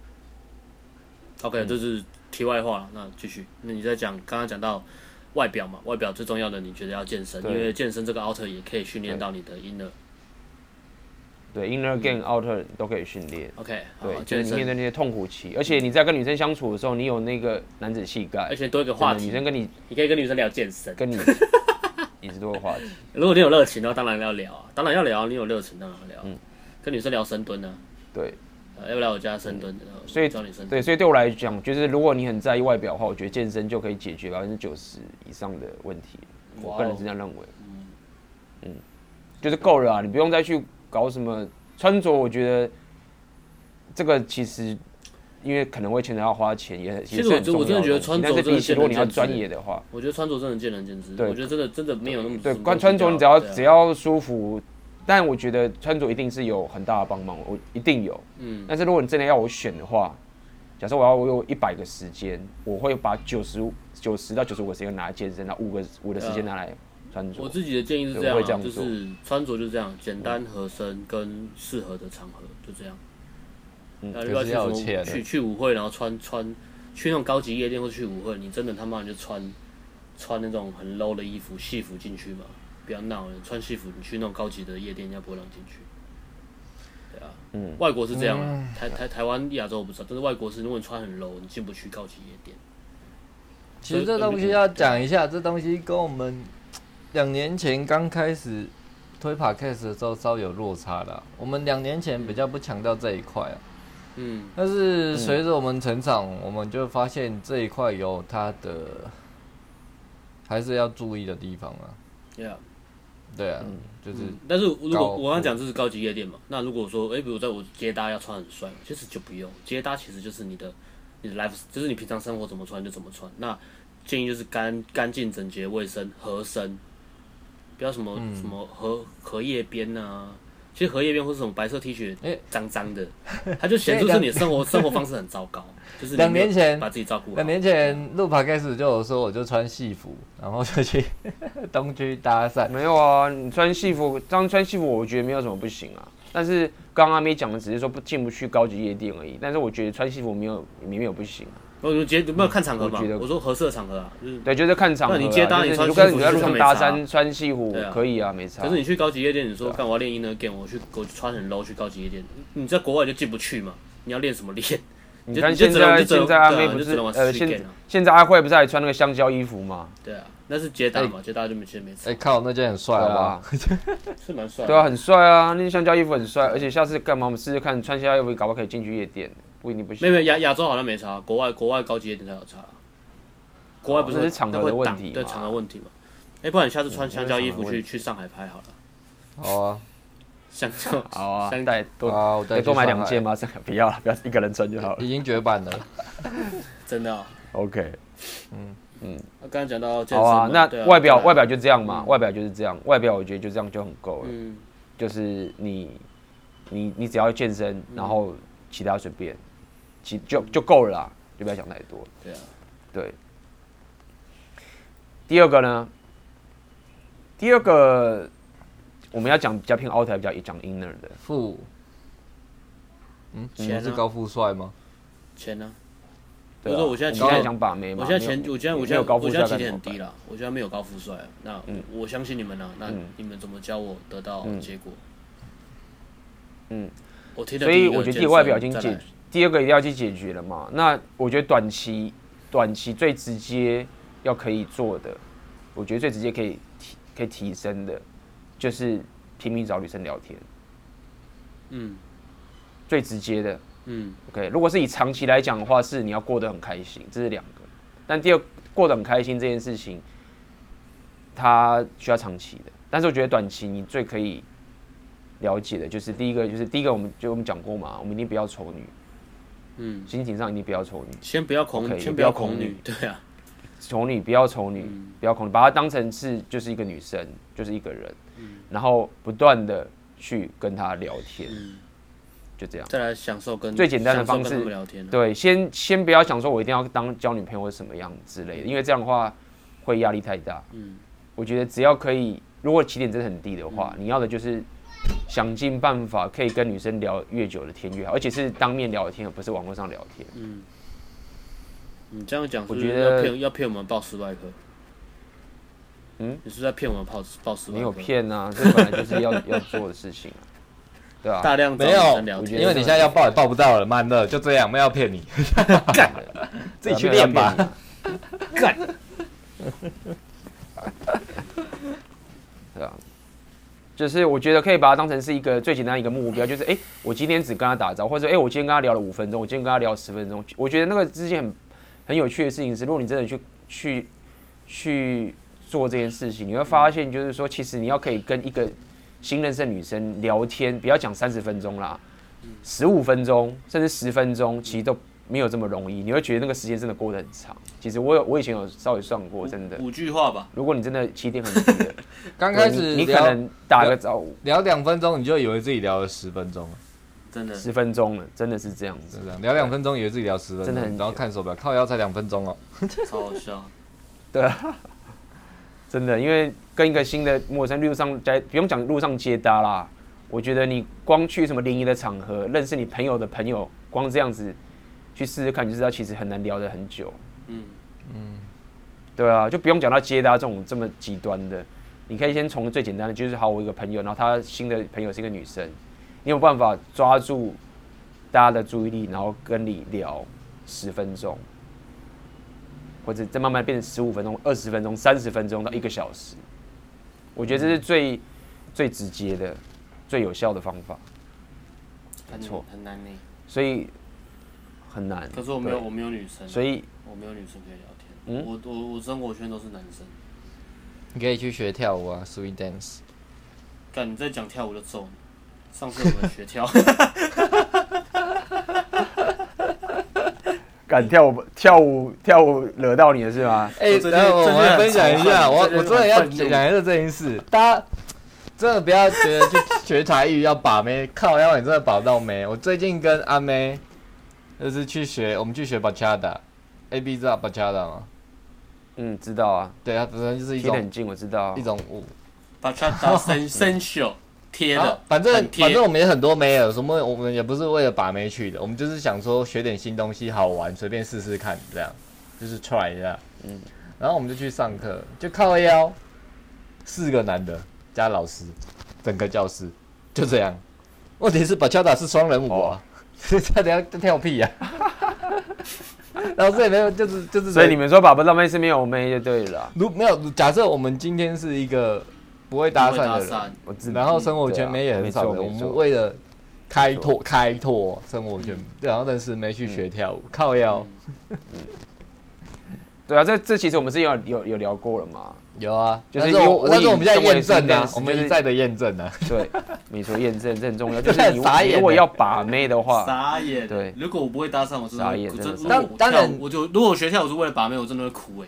OK，这是题外话了，那继续，那你在讲刚刚讲到外表嘛，外表最重要的你觉得要健身，因为健身这个 outer 也可以训练到你的 inner。对，inner game outer 都可以训练。OK，对，就是你面对那些痛苦期，而且你在跟女生相处的时候，你有那个男子气概，而且多一个话题，女生跟你，你可以跟女生聊健身，跟你也是多个话题。如果你有热情的话，当然要聊啊，当然要聊，你有热情当然要聊。嗯，跟女生聊深蹲啊。对，要不来我家深蹲的？所以找你深蹲。对，所以对我来讲，就是如果你很在意外表的话，我觉得健身就可以解决百分之九十以上的问题。我个人是这样认为。嗯，就是够了啊，你不用再去搞什么穿着。我觉得这个其实因为可能会牵扯到花钱，也其实我我真的觉得穿着真的，如果你要专业的话，我觉得穿着真的见仁见智。对，我觉得真的真的没有那么对。关穿着，你只要只要舒服，但我觉得穿着一定是有很大的帮忙，我一定有。嗯。但是如果你真的要我选的话，假设我要我有一百个时间，我会把九十五九十到九十五个时间拿来健身，那五个五的时间拿来。我自己的建议是这样，就是穿着就是这样，简单合身跟适合的场合就这样。嗯，那如果去去去舞会，然后穿穿去那种高级夜店或去舞会，你真的他妈就穿穿那种很 low 的衣服戏服进去嘛？不要闹了，穿戏服你去那种高级的夜店，人家不会让进去。对啊，嗯，外国是这样，台台台湾亚洲我不知道，但是外国是如果你穿很 low，你进不去高级夜店。其实这东西要讲一下，这东西跟我们。两年前刚开始推 Podcast 的时候，稍有落差啦。我们两年前比较不强调这一块啊，嗯，但是随着我们成长，我们就发现这一块有它的还是要注意的地方啊。Yeah，对啊，就是。但是如果我刚刚讲这是高级夜店嘛，那如果说，哎，比如在我接搭要穿很帅，其实就不用接搭，其实就是你的你的 life，就是你平常生活怎么穿就怎么穿。那建议就是干干净、整洁、卫生、合身。不要什么什么荷荷叶边呐，其实荷叶边或是什么白色 T 恤，哎，脏脏的，它就显出是你的生活 *laughs* 生活方式很糟糕。就是两年前把自己照顾好。两年前录 Podcast 就有说，我就穿戏服，然后就去 *laughs* 东区搭讪。没有啊，你穿戏服，当穿戏服，我觉得没有什么不行啊。但是刚刚阿妹讲的只是说不进不去高级夜店而已。但是我觉得穿戏服没有没有不行。我觉得有没有看场合嘛？我说合适的场合啊，就是对，就是看场合。那你接搭你穿，如果你在路上搭讪穿西服可以啊，没差。可是你去高级夜店，你说干我要练 inner game，我去我穿很 low 去高级夜店，你在国外就进不去嘛？你要练什么练？*laughs* 你看现在现在阿妹不是呃现现在阿慧不是还穿那个香蕉衣服吗？对啊，那是接搭嘛，接搭就没其实没差。哎靠，那件很帅啊，*laughs* 是蛮帅。对啊，很帅啊，那件香蕉衣服很帅，而且下次干嘛我们试试看穿香蕉衣服，搞不好可以进去夜店。不一定不行。没有亚亚洲好像没差，国外国外高级一点才有差。国外不是场合的问题，对场合问题嘛？哎，不然你下次穿香蕉衣服去去上海拍好了。好啊，*laughs* 香蕉 *laughs* 好啊，带多可以多买两件吗？*laughs* 不要了，不要一个人穿就好了。已经绝版了，真的。OK，嗯嗯。那刚刚讲到好啊，那外表外表就这样嘛，外表就是这样，外表我觉得就这样就很够了。嗯，就是你你你只要健身，然后其他随便。其就就够了啦，就不要想太多。对啊，对。第二个呢？第二个我们要讲比较偏 outer，比较讲 inner 的。富。嗯，钱、啊、是高富帅吗？钱呢？对啊。说我现在现在想把妹嘛。我现在钱，我现在我现在我现在起点很低了。我现在没有高富帅。那我相信你们啊，那你们怎么教我得到结果？嗯。我听所以我觉得自己外表已经解。第二个一定要去解决了嘛？那我觉得短期，短期最直接要可以做的，我觉得最直接可以提可以提升的，就是拼命找女生聊天。嗯，最直接的。嗯，OK。如果是以长期来讲的话，是你要过得很开心，这是两个。但第二过得很开心这件事情，它需要长期的。但是我觉得短期你最可以了解的就是第一个，就是第一个我们就我们讲过嘛，我们一定不要丑女。嗯，心情上一定不要丑女，先不要恐女，先不要恐女，对啊，丑女不要丑女，不要恐女，把她当成是就是一个女生，就是一个人，然后不断的去跟她聊天，就这样，再来享受跟最简单的方式聊天，对，先先不要想说我一定要当交女朋友或什么样之类的，因为这样的话会压力太大。嗯，我觉得只要可以，如果起点真的很低的话，你要的就是。想尽办法可以跟女生聊越久的天越好，而且是当面聊天，而不是网络上聊天。嗯，你这样讲，我觉得要骗要骗我们报十万课。嗯，你是在骗我们报报十万课？没有骗啊，这本来就是要 *laughs* 要做的事情啊，对啊？大量没有，因为你现在要报也报不到了，慢了，就这样，没有骗你，*laughs* 干，*laughs* 自己去练吧，干，对啊。就是我觉得可以把它当成是一个最简单一个目标，就是哎、我今天只跟他打招呼，或者哎、我今天跟他聊了五分钟，我今天跟他聊十分钟。我觉得那个之前很很有趣的事情是，如果你真的去去去做这件事情，你会发现，就是说，其实你要可以跟一个新认识的女生聊天，不要讲三十分钟啦，十五分钟甚至十分钟，其实都没有这么容易。你会觉得那个时间真的过得很长。其实我有，我以前有稍微算过，真的五句话吧。如果你真的起点很低的，*laughs* 刚开始你可能打个招呼，聊两分钟，你就以为自己聊了十分钟，真的十分钟了，真的是这样子。这样聊两分钟，以为自己聊十分钟，真的很。然后看手表，靠腰才两分钟哦，*laughs* 超好笑。对啊，*laughs* 真的，因为跟一个新的陌生路上在不用讲路上接搭啦，我觉得你光去什么联谊的场合，认识你朋友的朋友，光这样子去试试看，你就知道其实很难聊得很久。嗯嗯。对啊，就不用讲到接搭这种这么极端的，你可以先从最简单的，就是好，我一个朋友，然后他新的朋友是一个女生，你有办法抓住大家的注意力，然后跟你聊十分钟，或者再慢慢变成十五分钟、二十分钟、三十分钟到一个小时，我觉得这是最最直接的、最有效的方法。没错，很难呢，所以很难。可是我没有，我没有女生，所以我没有女生可以聊。嗯、我我我生活圈都是男生，你可以去学跳舞啊，swing dance。干，你在讲跳舞就揍你。上次我们学跳，*laughs* 敢跳舞跳舞跳舞惹到你了是吗？哎、欸，然后我们分享一下，我我真的要讲一下这件事，大家真的不要觉得去学才艺要把妹，靠，要你真的把不到妹。我最近跟阿妹就是去学，我们去学 Bachata，A B 知道 Bachata 吗？嗯，知道啊，对啊，本身就是一种很近，我知道一种舞，把它当生生锈贴的，反正反正我们也很多没有，什么我们也不是为了把妹去的，我们就是想说学点新东西好玩，随便试试看，这样。就是 try 一下，嗯，然后我们就去上课，就靠腰，四个男的加老师，整个教室就这样，问题是把恰达是双人舞啊，差点要跳屁呀。老师也没有，就是就是，所以你们说把不到妹是没有妹就对了。如没有，假设我们今天是一个不会搭讪的人，我知，然后生活圈没也很少的，我们为了开拓开拓生活圈，然后但是没去学跳舞，靠腰。对啊，这这其实我们是有有有聊过了嘛。有啊，就是有，但是我们在验证呢，我们一再的验证呢。对，没错，验证这很重要。*laughs* 就是你如果要把妹的话，*laughs* 傻眼。对，如果我不会搭讪，我真的傻眼。当当然，我就如果我学跳舞是为了把妹，我真的会哭哎。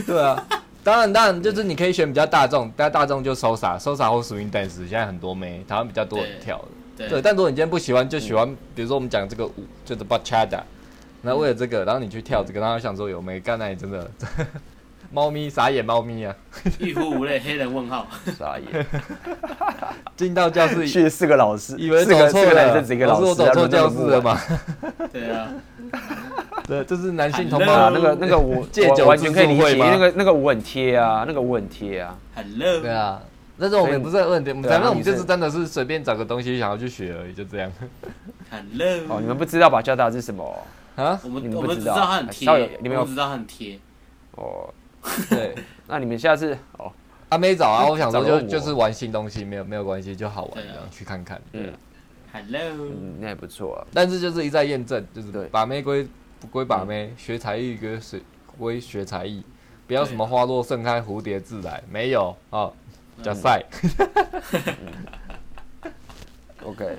*laughs* 对啊，当然当然，就是你可以选比较大众，比较大众就 Salsa，Salsa 或 Swing Dance，现在很多妹，台湾比较多人跳的。对，但如果你今天不喜欢，就喜欢，比如说我们讲这个舞，就是 Bachata，那为了这个，然后你去跳这个，然后想说有妹，干，那你真的。猫咪傻眼，猫咪啊！欲哭无泪，黑人问号，傻眼。进到教室，去四个老师，以为走错了，老师我走错教室了吗？对啊，对，这是男性同胞那个那个舞，我完全可以理解。那个那个舞很贴啊，那个舞很贴啊。Hello。对啊，但是我们不是问题，反正我们就是真的是随便找个东西想要去学而已，就这样。Hello。哦，你们不知道吧？教大是什么啊？我们我们只知道它很贴，你们不知道它很贴。哦。*laughs* 对，那你们下次哦，阿妹找啊，*laughs* 我想说就就是玩新东西，没有没有关系，就好玩这样去看看。嗯，Hello，嗯，那也不错啊。但是就是一再验证，就是对，把妹归不归把妹，学才艺归学归学才艺，不要什么花落盛开蝴蝶自来，没有啊，叫赛。*laughs* OK，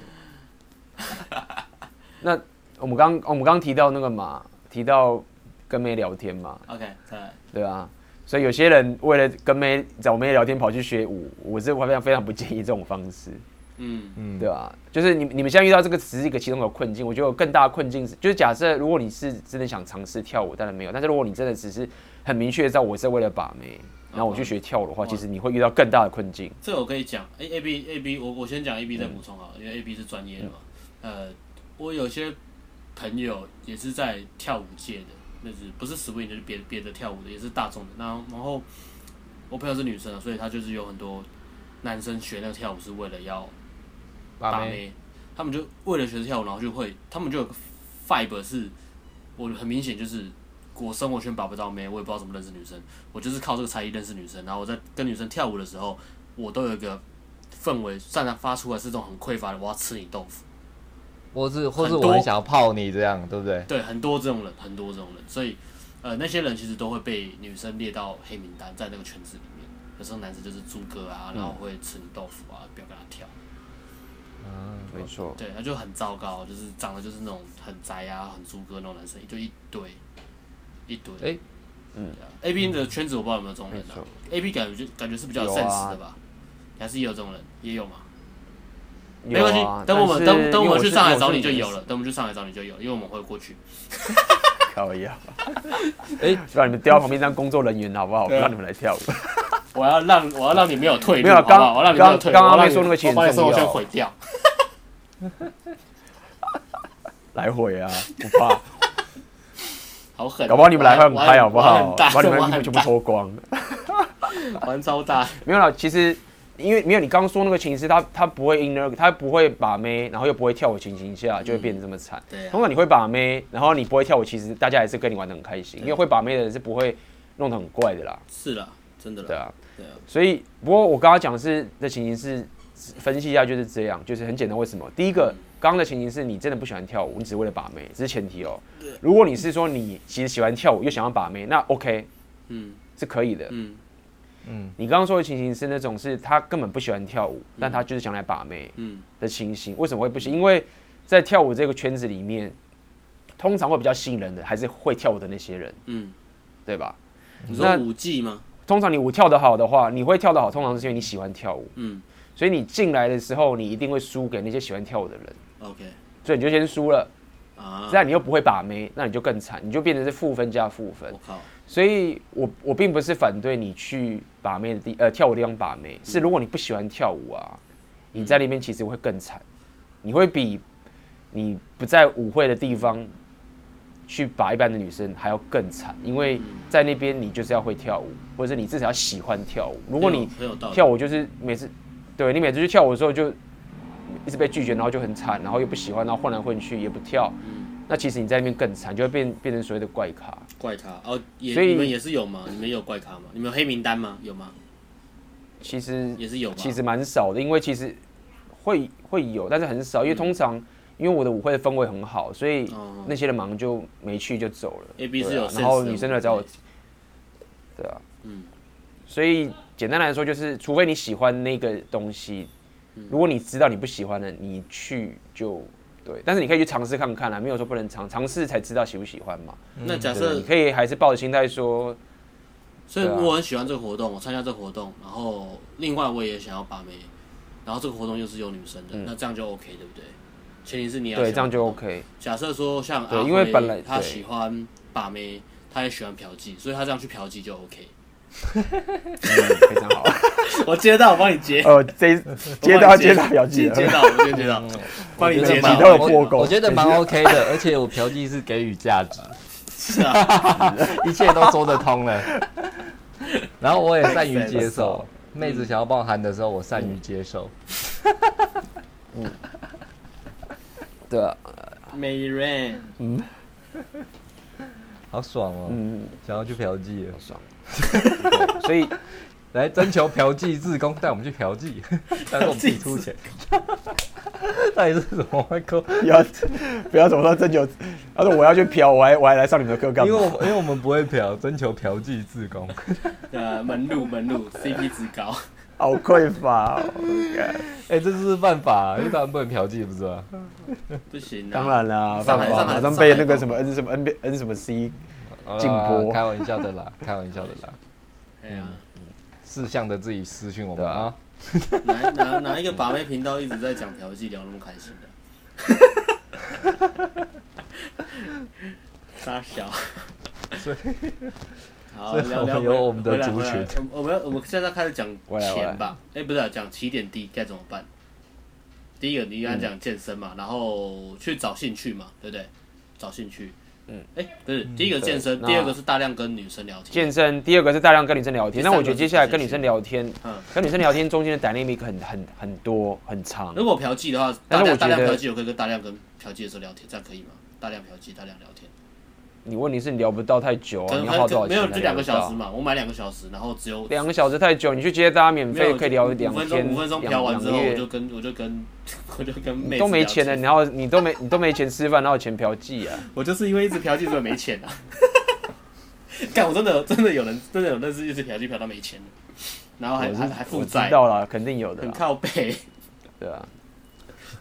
那我们刚我们刚提到那个嘛，提到跟妹聊天嘛。OK，再来。对啊。所以有些人为了跟妹找妹聊天跑去学舞，我是非常非常不建议这种方式。嗯嗯，对吧？就是你你们现在遇到这个只是一个其中的困境，我觉得有更大的困境是，就是假设如果你是真的想尝试跳舞，当然没有。但是如果你真的只是很明确的知道我是为了把妹，然后我去学跳舞的话，其实你会遇到更大的困境。这个我可以讲，A A B A B，我我先讲 A B 再补充好了，因为 A B 是专业的嘛。呃，我有些朋友也是在跳舞界的。就是不是 swing 就是别别的跳舞的，也是大众的。然后然后我朋友是女生啊，所以她就是有很多男生学那个跳舞是为了要把妹，他们就为了学跳舞，然后就会他们就有个 f i b e 是，我很明显就是我生活圈把不到妹，我也不知道怎么认识女生，我就是靠这个才艺认识女生。然后我在跟女生跳舞的时候，我都有一个氛围散发发出来是这种很匮乏的，我要吃你豆腐，或是或是我很想要泡你这样，对不对？对，很多这种人，很多这种人，所以呃，那些人其实都会被女生列到黑名单，在那个圈子里面。有时候男生就是猪哥啊，然后会吃你豆腐啊，不要跟他跳。嗯，没错。对，他就很糟糕，就是长得就是那种很宅啊、很猪哥那种男生，就一堆一堆。哎、嗯，A B 的圈子我不知道有没有这种人啊？A B 感觉就感觉是比较有有啊 sense 的吧？还是也有这种人，也有嘛？没有关系，啊等我们等等我们去上海找你就有了，等我们去上海找你就有，因为我们会过去。*laughs* 靠一样，*laughs* 哎、就让你们调到旁边当工作人员好不好？不让你们来跳舞。*laughs* 我要让我要让你没有退路，没有好不好刚我让你没有退路，刚刚没说那个其实我把你生活圈很重要毁掉。来回啊，不怕，好狠！搞不好你们来会很嗨，好不好？把你们衣服全部脱光。玩超大。没有啦，其实因为没有你刚刚说那个情师，他他不会 inner，他不会把妹，然后又不会跳舞情形下，就会变得这么惨。对啊通常你会把妹，然后你不会跳舞，其实大家还是跟你玩的很开心，因为会把妹的人是不会弄得很怪的啦。是啦，真的啦。对啊，对啊，所以不过我刚刚讲的是的情形是分析一下就是这样，就是很简单。为什么？第一个，刚刚的情形是你真的不喜欢跳舞，你只是为了把妹，这是前提哦、如果你是说你其实喜欢跳舞又想要把妹，那 OK 嗯是可以的。嗯嗯，你刚刚说的情形是那种是他根本不喜欢跳舞，但他就是想来把妹嗯的情形。为什么会不行？因为在跳舞这个圈子里面，通常会比较吸引人的还是会跳舞的那些人，嗯，对吧？你说舞技吗？通常你舞跳得好的话，你会跳得好，通常是因为你喜欢跳舞。嗯所以你进来的时候，你一定会输给那些喜欢跳舞的人，，OK 所以你就先输了。啊，这样你又不会把妹，那你就更惨，你就变成是负分加负分我。靠，所以我我并不是反对你去把妹的地呃跳舞的地方把妹，是如果你不喜欢跳舞啊，你在那边其实会更惨，你会比你不在舞会的地方去把一般的女生还要更惨，因为在那边你就是要会跳舞，或者是你至少要喜欢跳舞。如果你跳舞就是每次，对你每次去跳舞的时候就一直被拒绝，然后就很惨，然后又不喜欢，然后混来混去也不跳，那其实你在那边更惨，就会变变成所谓的怪咖。怪咖哦，也所以你们也是有吗？你们也有怪咖吗？你们有黑名单吗？有吗？其实也是有吧。其实蛮少的，因为其实会会有，但是很少，因为通常因为我的舞会的氛围很好，所以哦那些人忙就没去就走了。A B 对是有啊然后女生来找我对啊，嗯所以简单来说就是，除非你喜欢那个东西，嗯如果你知道你不喜欢的，你去就对，但是你可以去尝试看看啦，没有说不能尝，尝试才知道喜不喜欢嘛。那假设，你，可以还是抱着心态说，所以我很喜欢这个活动，我参加这个活动，然后另外我也想要把妹，然后这个活动又是有女生的，那这样就 OK 对不对？前提是你要嗯对，这样就 OK。假设说像对阿辉因为本来他对喜欢把妹，他也喜欢嫖妓，所以他这样去嫖妓就 OK。嗯，非常好。*laughs* 我接到，我帮你接。哦，这一接到接到标记了。接接到，我就接到，帮你接到我觉得蛮。OK 的，*laughs* 而且我嫖妓是给予价值，是啊，*laughs* 一切都说得通了。然后我也善于接受，妹子想要帮我喊的时候，我善于接受。嗯对啊，美人，好爽哦！嗯，想要去嫖妓了好，爽。所以来征求嫖妓志工，带我们去嫖妓，*laughs* 但是我们自己出钱。到底是什么歪扣？不要不要怎么说征求，他说我要去嫖，我还我还来上你们的课干嘛因为因为我们不会嫖，征求嫖妓志工。*laughs* 呃，门路门路，CP 值高。好匮乏哦。干哎、这是犯法、因为当然不能嫖妓，不是吗？不行啊。当然啦，犯法马上被那个什么 N 什么 N B N 什么 C 啊禁播开玩笑的啦，*laughs* 开玩笑的啦。哎呀，四项的自己私讯我们啊啊。哪哪哪一个把妹频道一直在讲调剂，聊那么开心的？*laughs* 傻小。所以好，聊聊有我们的族群我们要我们现在开始讲钱吧。哎，不是啊讲起点低该怎么办？第一个你刚才讲健身嘛，然后去找兴趣嘛，对不对？找兴趣。嗯。哎，不是，第一个健身，第二个是大量跟女生聊天。健身，第二个是大量跟女生聊天。那我觉得接下来跟女生聊天，嗯，跟女生聊天中间的 dynamic 很很很多很长。如果嫖妓的话，但是我觉得大量大量嫖妓，我可以跟大量跟嫖妓的时候聊天，这样可以吗？大量嫖妓，大量聊天。你问题是你聊不到太久啊，你要花多少钱？没有，就两个小时嘛，我买两个小时，然后只有两个小时太久，你去接大家免费可以聊两天，五分钟聊完之后，我就跟我就跟 *laughs* 我就跟妹都没钱了，然后你都没你都没钱吃饭，然后钱嫖妓啊？*laughs* 我就是因为一直嫖妓，所以没钱啊。*laughs* 干，我真的真的有人真的有认识一直嫖妓嫖到没钱，然后还还还负债。知道了，肯定有的。很靠背。对啊。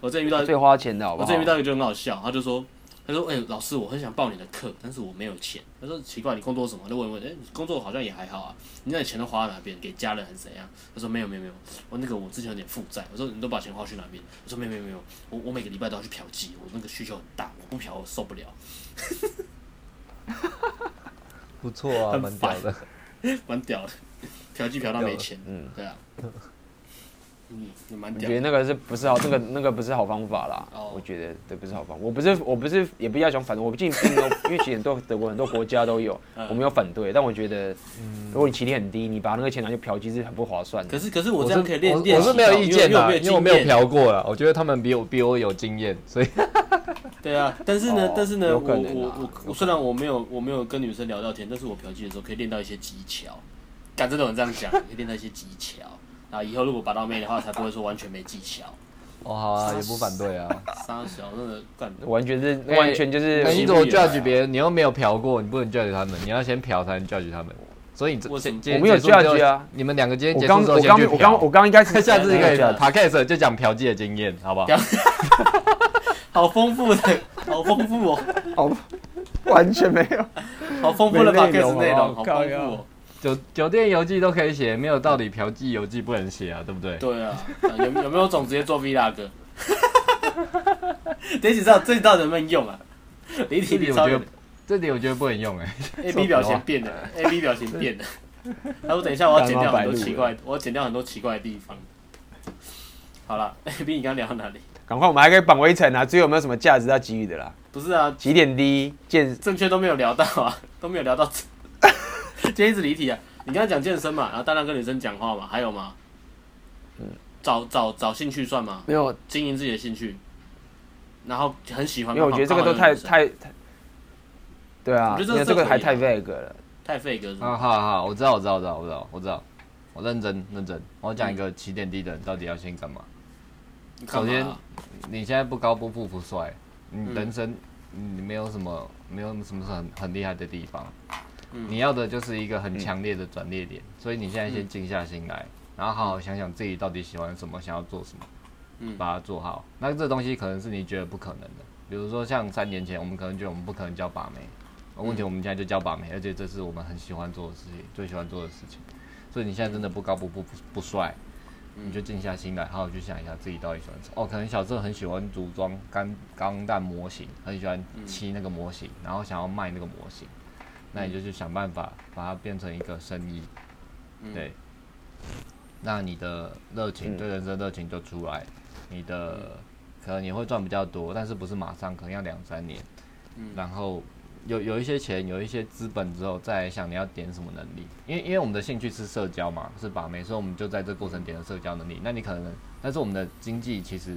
我之前遇到最花钱的好不好，我之前遇到一个就很好笑，他就说，他说，哎、欸，老师，我很想报你的课，但是我没有钱。他说奇怪，你工作什么？就问问，哎、欸，你工作好像也还好啊，你那钱都花到哪边？给家人还是怎样？他说没有没有没有，我那个我之前有点负债。我说你都把钱花去哪边？我说没有没有没有，我我每个礼拜都要去嫖妓，我那个需求很大，我不嫖我受不了。不错啊，*laughs* 蛮屌的，*laughs* 蛮屌的，嫖妓嫖到没钱，嗯，对啊。嗯，我觉得那个是不是好？*laughs* 那个那个不是好方法啦。Oh. 我觉得这，不是好方法。我不是，我不是，也不要想反对。我毕竟并没有，*laughs* 因为其实很多德国很多国家都有，我没有反对。但我觉得，如果你起点很低，你把那个钱拿去嫖，其实很不划算的。可是可是我这样可以练练。我是没有意见的，因为我没有嫖过了。我觉得他们比我比我有经验，所以。*laughs* 对啊，但是呢，但是呢，我我我虽然我没有我没有跟女生聊到天，但是我嫖妓的时候可以练到一些技巧。敢真的有人这样讲，可以练到一些技巧。啊，以后如果拔到妹的话，才不会说完全没技巧。哦，好啊，也不反对啊。三小真的干，完全是完全就是。你怎么 judge 别人？你又没有嫖过，你不能 judge 他们。你要先嫖才能 judge 他们。所以这我我没有 judge 啊。你们两个今天结束之后先去嫖。我刚我刚应该是 *laughs* 下次可以 podcast 就讲嫖妓的经验，好不好？*laughs* 好丰富的，好丰富哦。好，完全没有。好丰富的 podcast 内容，好丰富哦。酒酒店游记都可以写，没有道理嫖妓游记不能写啊，对不对？对啊，有有没有种直接做 vlog？*laughs* 等一下知道这到底能不能用啊？离题离超远。这里我觉得不能用哎。A B *laughs* 表情变了，*laughs* A B 表情变了。他说等一下我要剪掉很多奇怪，我要剪掉很多奇怪的地方。好了，A B 你刚刚聊到哪里？赶快，我们还可以绑围城啊！最后有没有什么价值要给予的啦？不是啊，起点低，见正确都没有聊到啊，都没有聊到。今天一直离题啊！你刚才讲健身嘛，然后大量跟女生讲话嘛，还有吗？嗯，找找找兴趣算吗？没有，经营自己的兴趣，然后很喜欢。因为我觉得这个都太太太，对啊，我觉得这个还太 vague 了，太 vague 了。啊，好好，我知道，我知道，我知道，我知道，我知道，我认真认真。我讲一个起点低的人到底要先干嘛？首先，你现在不高不富不帅，你人生你没有什么没有什么是很很厉害的地方。你要的就是一个很强烈的转捩点，所以你现在先静下心来，然后好好想想自己到底喜欢什么，想要做什么，嗯，把它做好。那这东西可能是你觉得不可能的，比如说像三年前，我们可能觉得我们不可能教把妹，问题我们现在就教把妹，而且这是我们很喜欢做的事情，最喜欢做的事情。所以你现在真的不高不不不不帅，你就静下心来，好好去想一下自己到底喜欢什么。哦，可能小时候很喜欢组装钢钢弹模型，很喜欢漆那个模型，然后想要卖那个模型。那你就去想办法把它变成一个生意，对。那你的热情，对人生热情就出来。你的可能你会赚比较多，但是不是马上，可能要两三年。然后有有一些钱，有一些资本之后，再来想你要点什么能力。因为因为我们的兴趣是社交嘛，是把妹，所以我们就在这过程点了社交能力。那你可能，但是我们的经济其实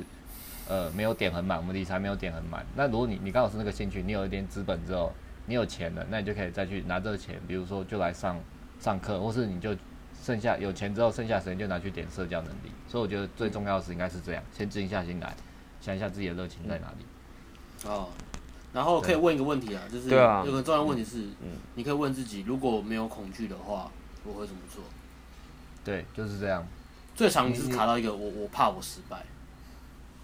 呃没有点很满，我们理财没有点很满。那如果你你刚好是那个兴趣，你有一点资本之后。你有钱了，那你就可以再去拿这个钱，比如说就来上上课，或是你就剩下有钱之后，剩下时间就拿去点社交能力。所以我觉得最重要的是应该是这样，先静下心来，想一下自己的热情在哪里。哦，然后可以问一个问题啊，就是有个重要问题是，嗯，你可以问自己，如果没有恐惧的话，我会怎么做？对，就是这样。最常就是卡到一个我我怕我失败，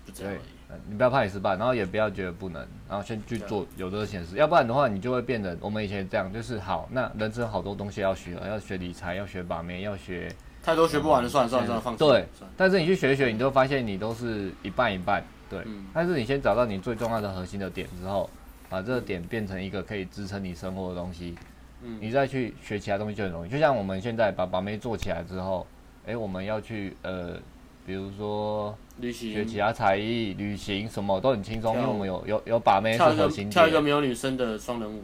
就这样而已。你不要怕你失败，然后也不要觉得不能，然后先去做有这个显示，要不然的话你就会变得我们以前这样，就是好，那人生好多东西要学，要学理财，要学把妹，要学太多学不完的，算了算了算了，放弃。对，但是你去学一学，你就发现你都是一半一半，对。但是你先找到你最重要的核心的点之后，把这个点变成一个可以支撑你生活的东西，你再去学其他东西就很容易。就像我们现在把把妹做起来之后，哎，我们要去呃。比如说，学其他才艺、旅行什么都很轻松，因为我们有有有把妹是核心点。跳一个没有女生的双人舞，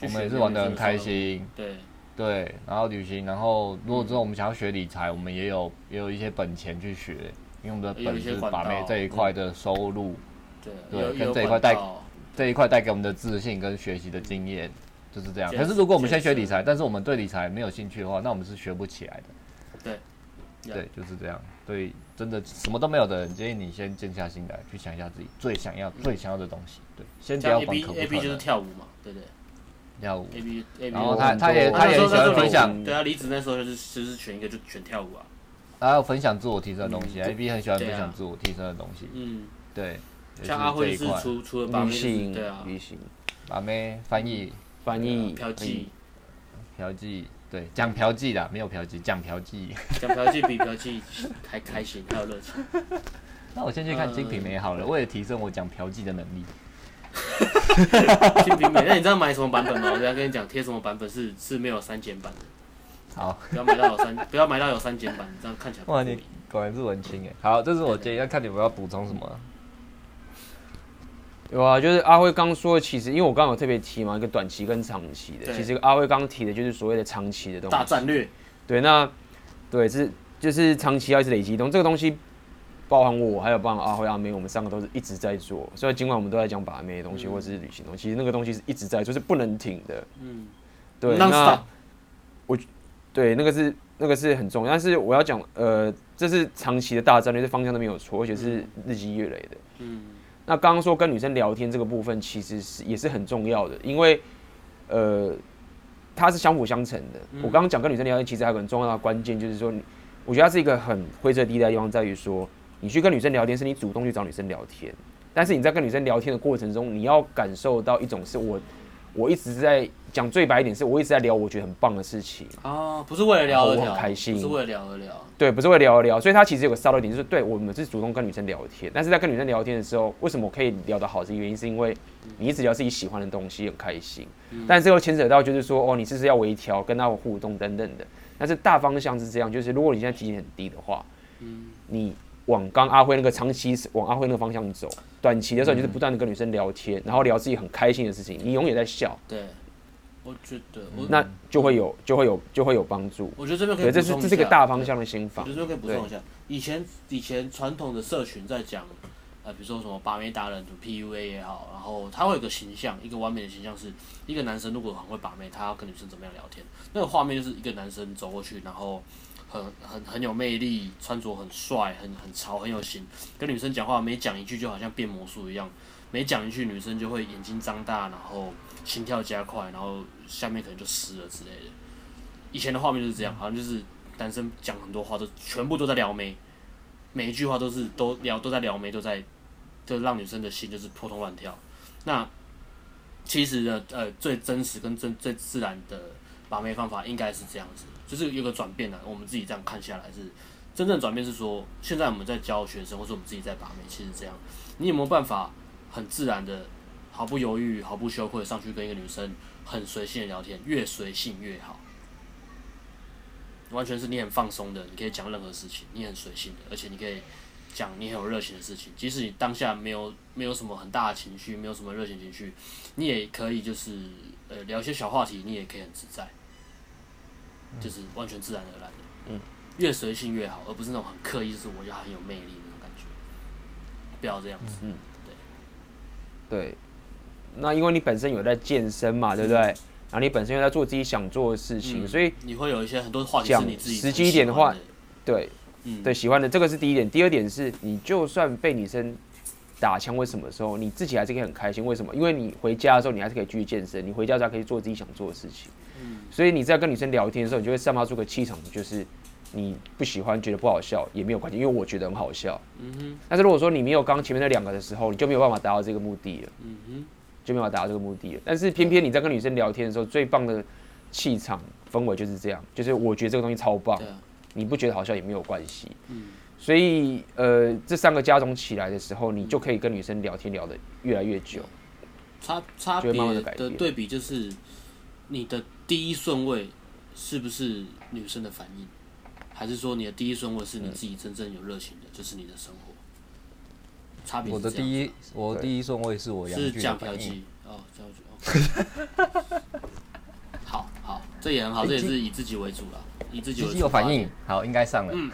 我们也是玩的很开心。对对，然后旅行，然后如果之后我们想要学理财，我们也有也有一些本钱去学，因为我们的本是把妹这一块的收入。对对，跟这一块带这一块带给我们的自信跟学习的经验。就是。这样可是如果我们先学理财，但是我们对理财没有兴趣的话，那我们是学不起来的。对，对，就是这样。对，真的什么都没有的人，建议你先静下心来，去想一下自己最想要、最想要的东西。对，先不要管可不可能。A B 就是跳舞嘛，对不对？跳舞。A B A B。然后他他也他也喜欢分享。对啊，离职那时候就是就是选一个就选跳舞啊。还有分享自我提升的东西，A B 很喜欢分享自我提升的东西。嗯，对。像阿辉是除除了把妹，对啊，旅行，把妹翻译翻译嫖妓，嫖妓，对，讲嫖妓的，没有嫖妓，讲嫖妓，讲嫖妓比嫖妓还开心，还有热情。那我先去看《金瓶梅》好了，为了提升我讲嫖妓的能力。金瓶梅，那你知道买什么版本吗？我等下跟你讲，贴什么版本是是没有删减版的。好，不要买到有删，不要买到有删减版，这样看起来。哇，你果然是文青哎。好，这是我建议，要看你们要补充什么。有啊，就是阿辉刚说的，其实因为我刚刚有特别提嘛，一个短期跟长期的。其实阿辉刚提的就是所谓的长期的东西。大战略。对，那对是就是长期要一直累积东西，这个东西包含我，还有包含阿辉阿妹，我们三个都是一直在做。所以尽管我们都在讲把妹的东西，或者是旅行东西，其实那个东西是一直在就，是不能停的。嗯。对，那我对那个是那个是很重要，但是我要讲，呃，这是长期的大战略，这方向都没有错，而且是日积月累的。嗯。那刚刚说跟女生聊天这个部分，其实是也是很重要的，因为，呃，它是相辅相成的。我刚刚讲跟女生聊天，其实还有个很重要的关键，就是说，我觉得它是一个很灰色地带的地方，在于说，你去跟女生聊天，是你主动去找女生聊天，但是你在跟女生聊天的过程中，你要感受到一种是我。我一直在讲最白一点，是我一直在聊我觉得很棒的事情。啊，不是为了聊而聊，很开心，不是为了聊而聊，对，不是为了聊而聊，所以他其实有个骚的点，就是对我们是主动跟女生聊天，但是在跟女生聊天的时候，为什么我可以聊得好？是原因是因为你一直聊自己喜欢的东西，很开心，但是又牵扯到就是说，哦，你是不是要微调，跟他互动等等的，但是大方向是这样，就是如果你现在体检很低的话，嗯，你。往刚阿辉那个长期往阿辉那个方向走，短期的时候就是不断的跟女生聊天，然后聊自己很开心的事情，你永远在笑。对，我觉得那就会有就会有就会有帮助。我觉得这边可以这是这是一个大方向的心法。我觉得这边可以补充一下，以前以前传统的社群在讲，呃，比如说什么把妹达人、PUA 也好，然后他会有个形象，一个完美的形象是一个男生如果很会把妹，他要跟女生怎么样聊天？那个画面就是一个男生走过去，然后。很很很有魅力，穿着很帅，很很潮，很有型。跟女生讲话，每讲一句就好像变魔术一样，每讲一句女生就会眼睛张大，然后心跳加快，然后下面可能就湿了之类的。以前的画面就是这样，好像就是男生讲很多话都全部都在撩妹，每一句话都是都聊都在撩妹，都在就让女生的心就是扑通乱跳。那其实呢，呃，最真实跟最最自然的把妹方法应该是这样子。就是有个转变了，我们自己这样看下来是真正转变是说，现在我们在教学生，或者我们自己在把妹，其实这样，你有没有办法很自然的、毫不犹豫、毫不羞愧上去跟一个女生很随性的聊天，越随性越好，完全是你很放松的，你可以讲任何事情，你很随性的，而且你可以讲你很有热情的事情，即使你当下没有没有什么很大的情绪，没有什么热情情绪，你也可以就是呃聊一些小话题，你也可以很自在。就是完全自然而然的，嗯，越随性越好，而不是那种很刻意，就是我觉得很有魅力那种感觉，不要这样子，嗯，对，对，那因为你本身有在健身嘛，对不对？然后你本身又在做自己想做的事情，所以你会有一些很多话题是你自己实际一点的话，对，嗯，对，喜欢的这个是第一点，第二点是你就算被女生打枪，为什么时候你自己还是可以很开心？为什么？因为你回家的时候你还是可以继续健身，你回家之后可以做自己想做的事情。所以你在跟女生聊天的时候，你就会散发出个气场，就是你不喜欢、觉得不好笑也没有关系，因为我觉得很好笑。嗯哼。但是如果说你没有刚前面那两个的时候，你就没有办法达到这个目的了。嗯哼。就没有办法达到这个目的了。但是偏偏你在跟女生聊天的时候，最棒的气场氛围就是这样，就是我觉得这个东西超棒。你不觉得好笑也没有关系。嗯。所以呃，这三个加总起来的时候，你就可以跟女生聊天聊得越来越久。差差别的对比就是。你的第一顺位是不是女生的反应，还是说你的第一顺位是你自己真正有热情的，就是你的生活？差别。我的第一，我第一顺位是我是讲嫖妓哦，讲嫖妓。好好，这也很好，这也是以自己为主了，以自己为主。有反应，好，应该上了。嗯，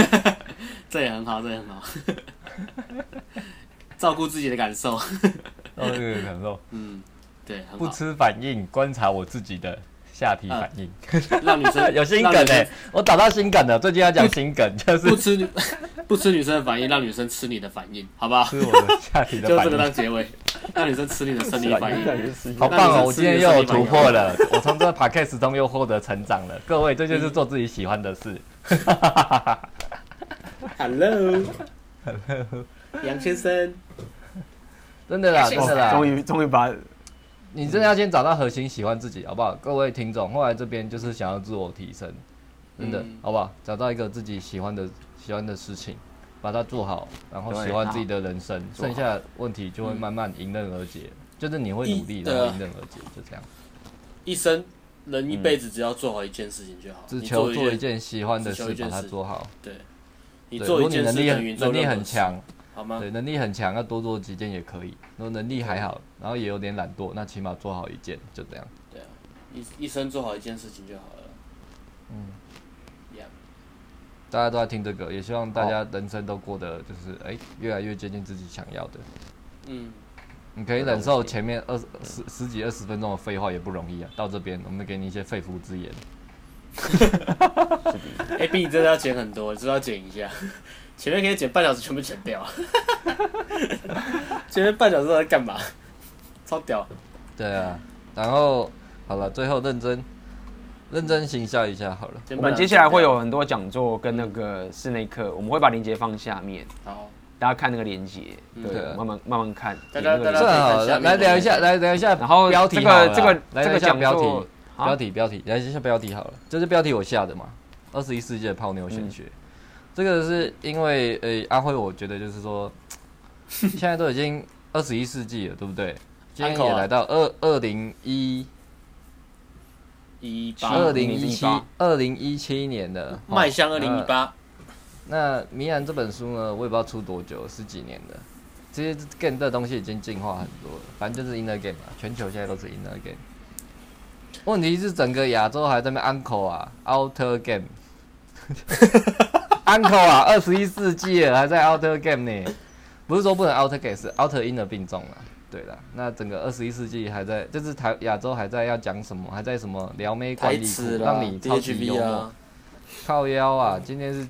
*laughs* 这也很好，这也很好。*laughs* 照顾自己的感受。照顾自己的感受。嗯。对，不吃反应，观察我自己的下体反应，让女生 *laughs* 有心梗哎、让女生我找到心梗了，最近要讲心梗，就是不吃女 *laughs* 不吃女生的反应，让女生吃你的反应，好不好？*laughs* 吃我的下体的就这个反应。当结尾，让女生吃你的生理反应。好棒哦！我今天又有突破了，我从这个 podcast 中又获得成长了。各位，这就是做自己喜欢的事。Hello，杨先生，真的啦，真的啦。终于终于把你真的要先找到核心，喜欢自己，好不好？各位听众，后来这边就是想要自我提升，真的，嗯好不好？找到一个自己喜欢的、喜欢的事情，把它做好，然后喜欢自己的人生，剩下的问题就会慢慢迎刃而解。就是你会努力，一然后迎刃而解，就这样。一生人一辈子只要做好一件事情就好，只你求做一件，喜欢的事，把只求一件事它做好。对，你对做一件事如果你能力等于做能力任何事，很强，好吗？对，能力很强，要多做几件也可以。如果能力还好，然后也有点懒惰，那起码做好一件，就这样。对啊，一一生做好一件事情就好了。嗯，Yeah，大家都在听这个，也希望大家人生都过得就是哎、越来越接近自己想要的。嗯，你可以忍受前面二十十十几二十分钟的废话也不容易啊。到这边，我们给你一些肺腑之言。*laughs* *laughs* *laughs* 哎，B 你真的要剪很多，你知道要剪一下，前面可以剪半小时全部剪掉，*laughs* 前面半小时都在干嘛？超屌！对啊，然后好了，最后认真认真行销一下好了。我们接下来会有很多讲座跟那个室内课，我们会把链接放下面，好，大家看那个链接，对慢慢慢慢看。这很好，来来聊一下，来聊一下，然后标题这个这个这个讲下标题标题标题，来一下标题好了，这是标题我下的嘛，二十一世纪的泡妞玄学，这个是因为呃阿辉，我觉得就是说，*laughs* 现在都已经二十一世纪了，对不对？今天也来到二二零一一八二零一七2018二零一七年的迈向二零一。八，那《迷然》这本书呢，我也不知道出多久，十几年的。其实 game 的东西已经进化很多了，反正就是 inner game 嘛，全球现在都是 inner game。问题是整个亚洲还在那边 uncle 啊，outer *laughs* game，uncle 啊，*laughs* 二十一世纪了还在 outer game 呢，不是说不能 outer game，是 outer inner 并重了。对了，那整个二十一世纪还在，就是台亚洲还在要讲什么，还在什么撩妹管台理词让你超级幽默。啊，靠腰啊！今天是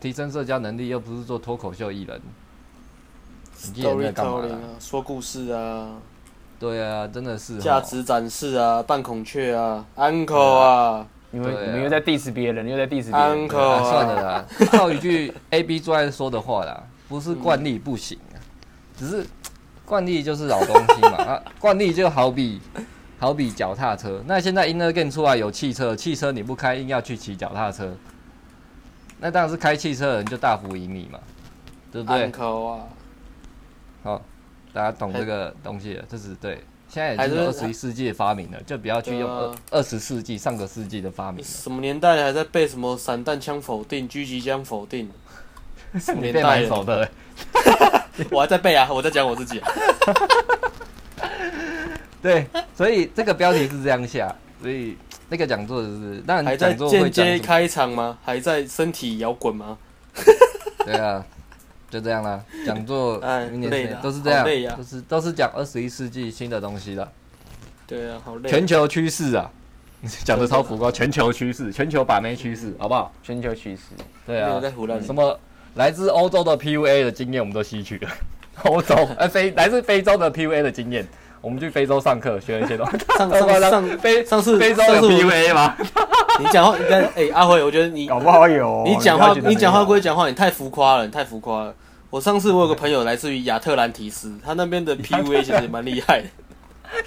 提升社交能力，又不是做脱口秀艺人。你今天在干嘛？啊，说故事啊，对啊，真的是价值展示啊，扮孔雀啊，uncle 啊，因为对啊。你们又在 diss 别人，又在 diss 别人。uncle 啊，啊，算了啦，套一句 A B 最爱说的话啦，不是惯例不行啊，只是惯例就是老东西嘛。啊，惯例就好比好比脚踏车，那现在 inner game 出来有汽车，汽车你不开，硬要去骑脚踏车，那当然是开汽车的人就大幅赢你嘛，对不对？uncle 啊，好，大家懂这个东西了，这是对。现在已经有二十一世纪的发明了，就不要去用二啊二十世纪上个世纪的发明了。什么年代了还在背什么散弹枪否定、狙击枪否定？*laughs* 什么年代了？蛮 *laughs* 我还在背啊，我在讲我自己、啊。*laughs* 对，所以这个标题是这样下，所以那个讲座就是，当然还在间接开场吗？还在身体摇滚吗？对啊，就这样啦。讲座哎明年都是这样，好累啊都是都是讲二十一世纪新的东西的，对啊，好累。全球趋势啊，*laughs* 讲的超浮夸，全球趋势，全球把妹趋势，好不好？全球趋势。对啊在胡乱，什么来自欧洲的 PUA 的经验我们都吸取了，*laughs* 欧洲呃非来自非洲的 PUA 的经验，我们去非洲上课学了一些东西。上 *laughs* 上上非上次非洲有上次 PVA 吗？*laughs* 你讲话应该哎、阿辉，我觉得你搞不好有。你讲话你讲话归讲话，你太浮夸了，你太浮夸了。我上次我有个朋友来自于亚特兰提斯，他那边的 PVA 其实也蛮厉害的，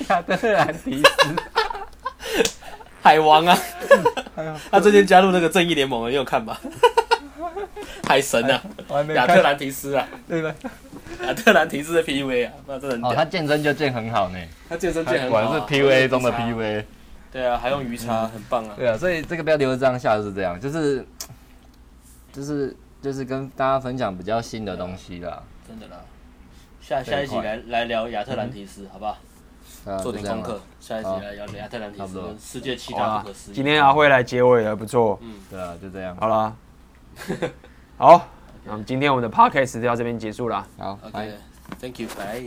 亚特兰提斯，*laughs* 海王啊，他最近加入那个正义联盟了，你有看吧？*laughs* 海神啊，亚特兰提斯啊，对吧？亚特兰提斯的 PUA 啊，那真的很哦，屌。他健身就健很好呢，他健身健很好、啊，果然是 PUA 中的还用鱼 PUA。对啊，还用鱼叉，很棒啊。对啊，所以这个标题会这样下就是这样，就是就是就是跟大家分享比较新的东西啦。真的啦。下下一集来来聊亚特兰提斯，好不好？啊做点功课。下一集来聊亚特兰提差不多斯跟世界七大不可思议。今天阿辉来结尾了，不错。对啊，就这样。好啦，好，那我们今天我们的 podcast 就到这边结束了。好，拜。OK，Thank you，拜。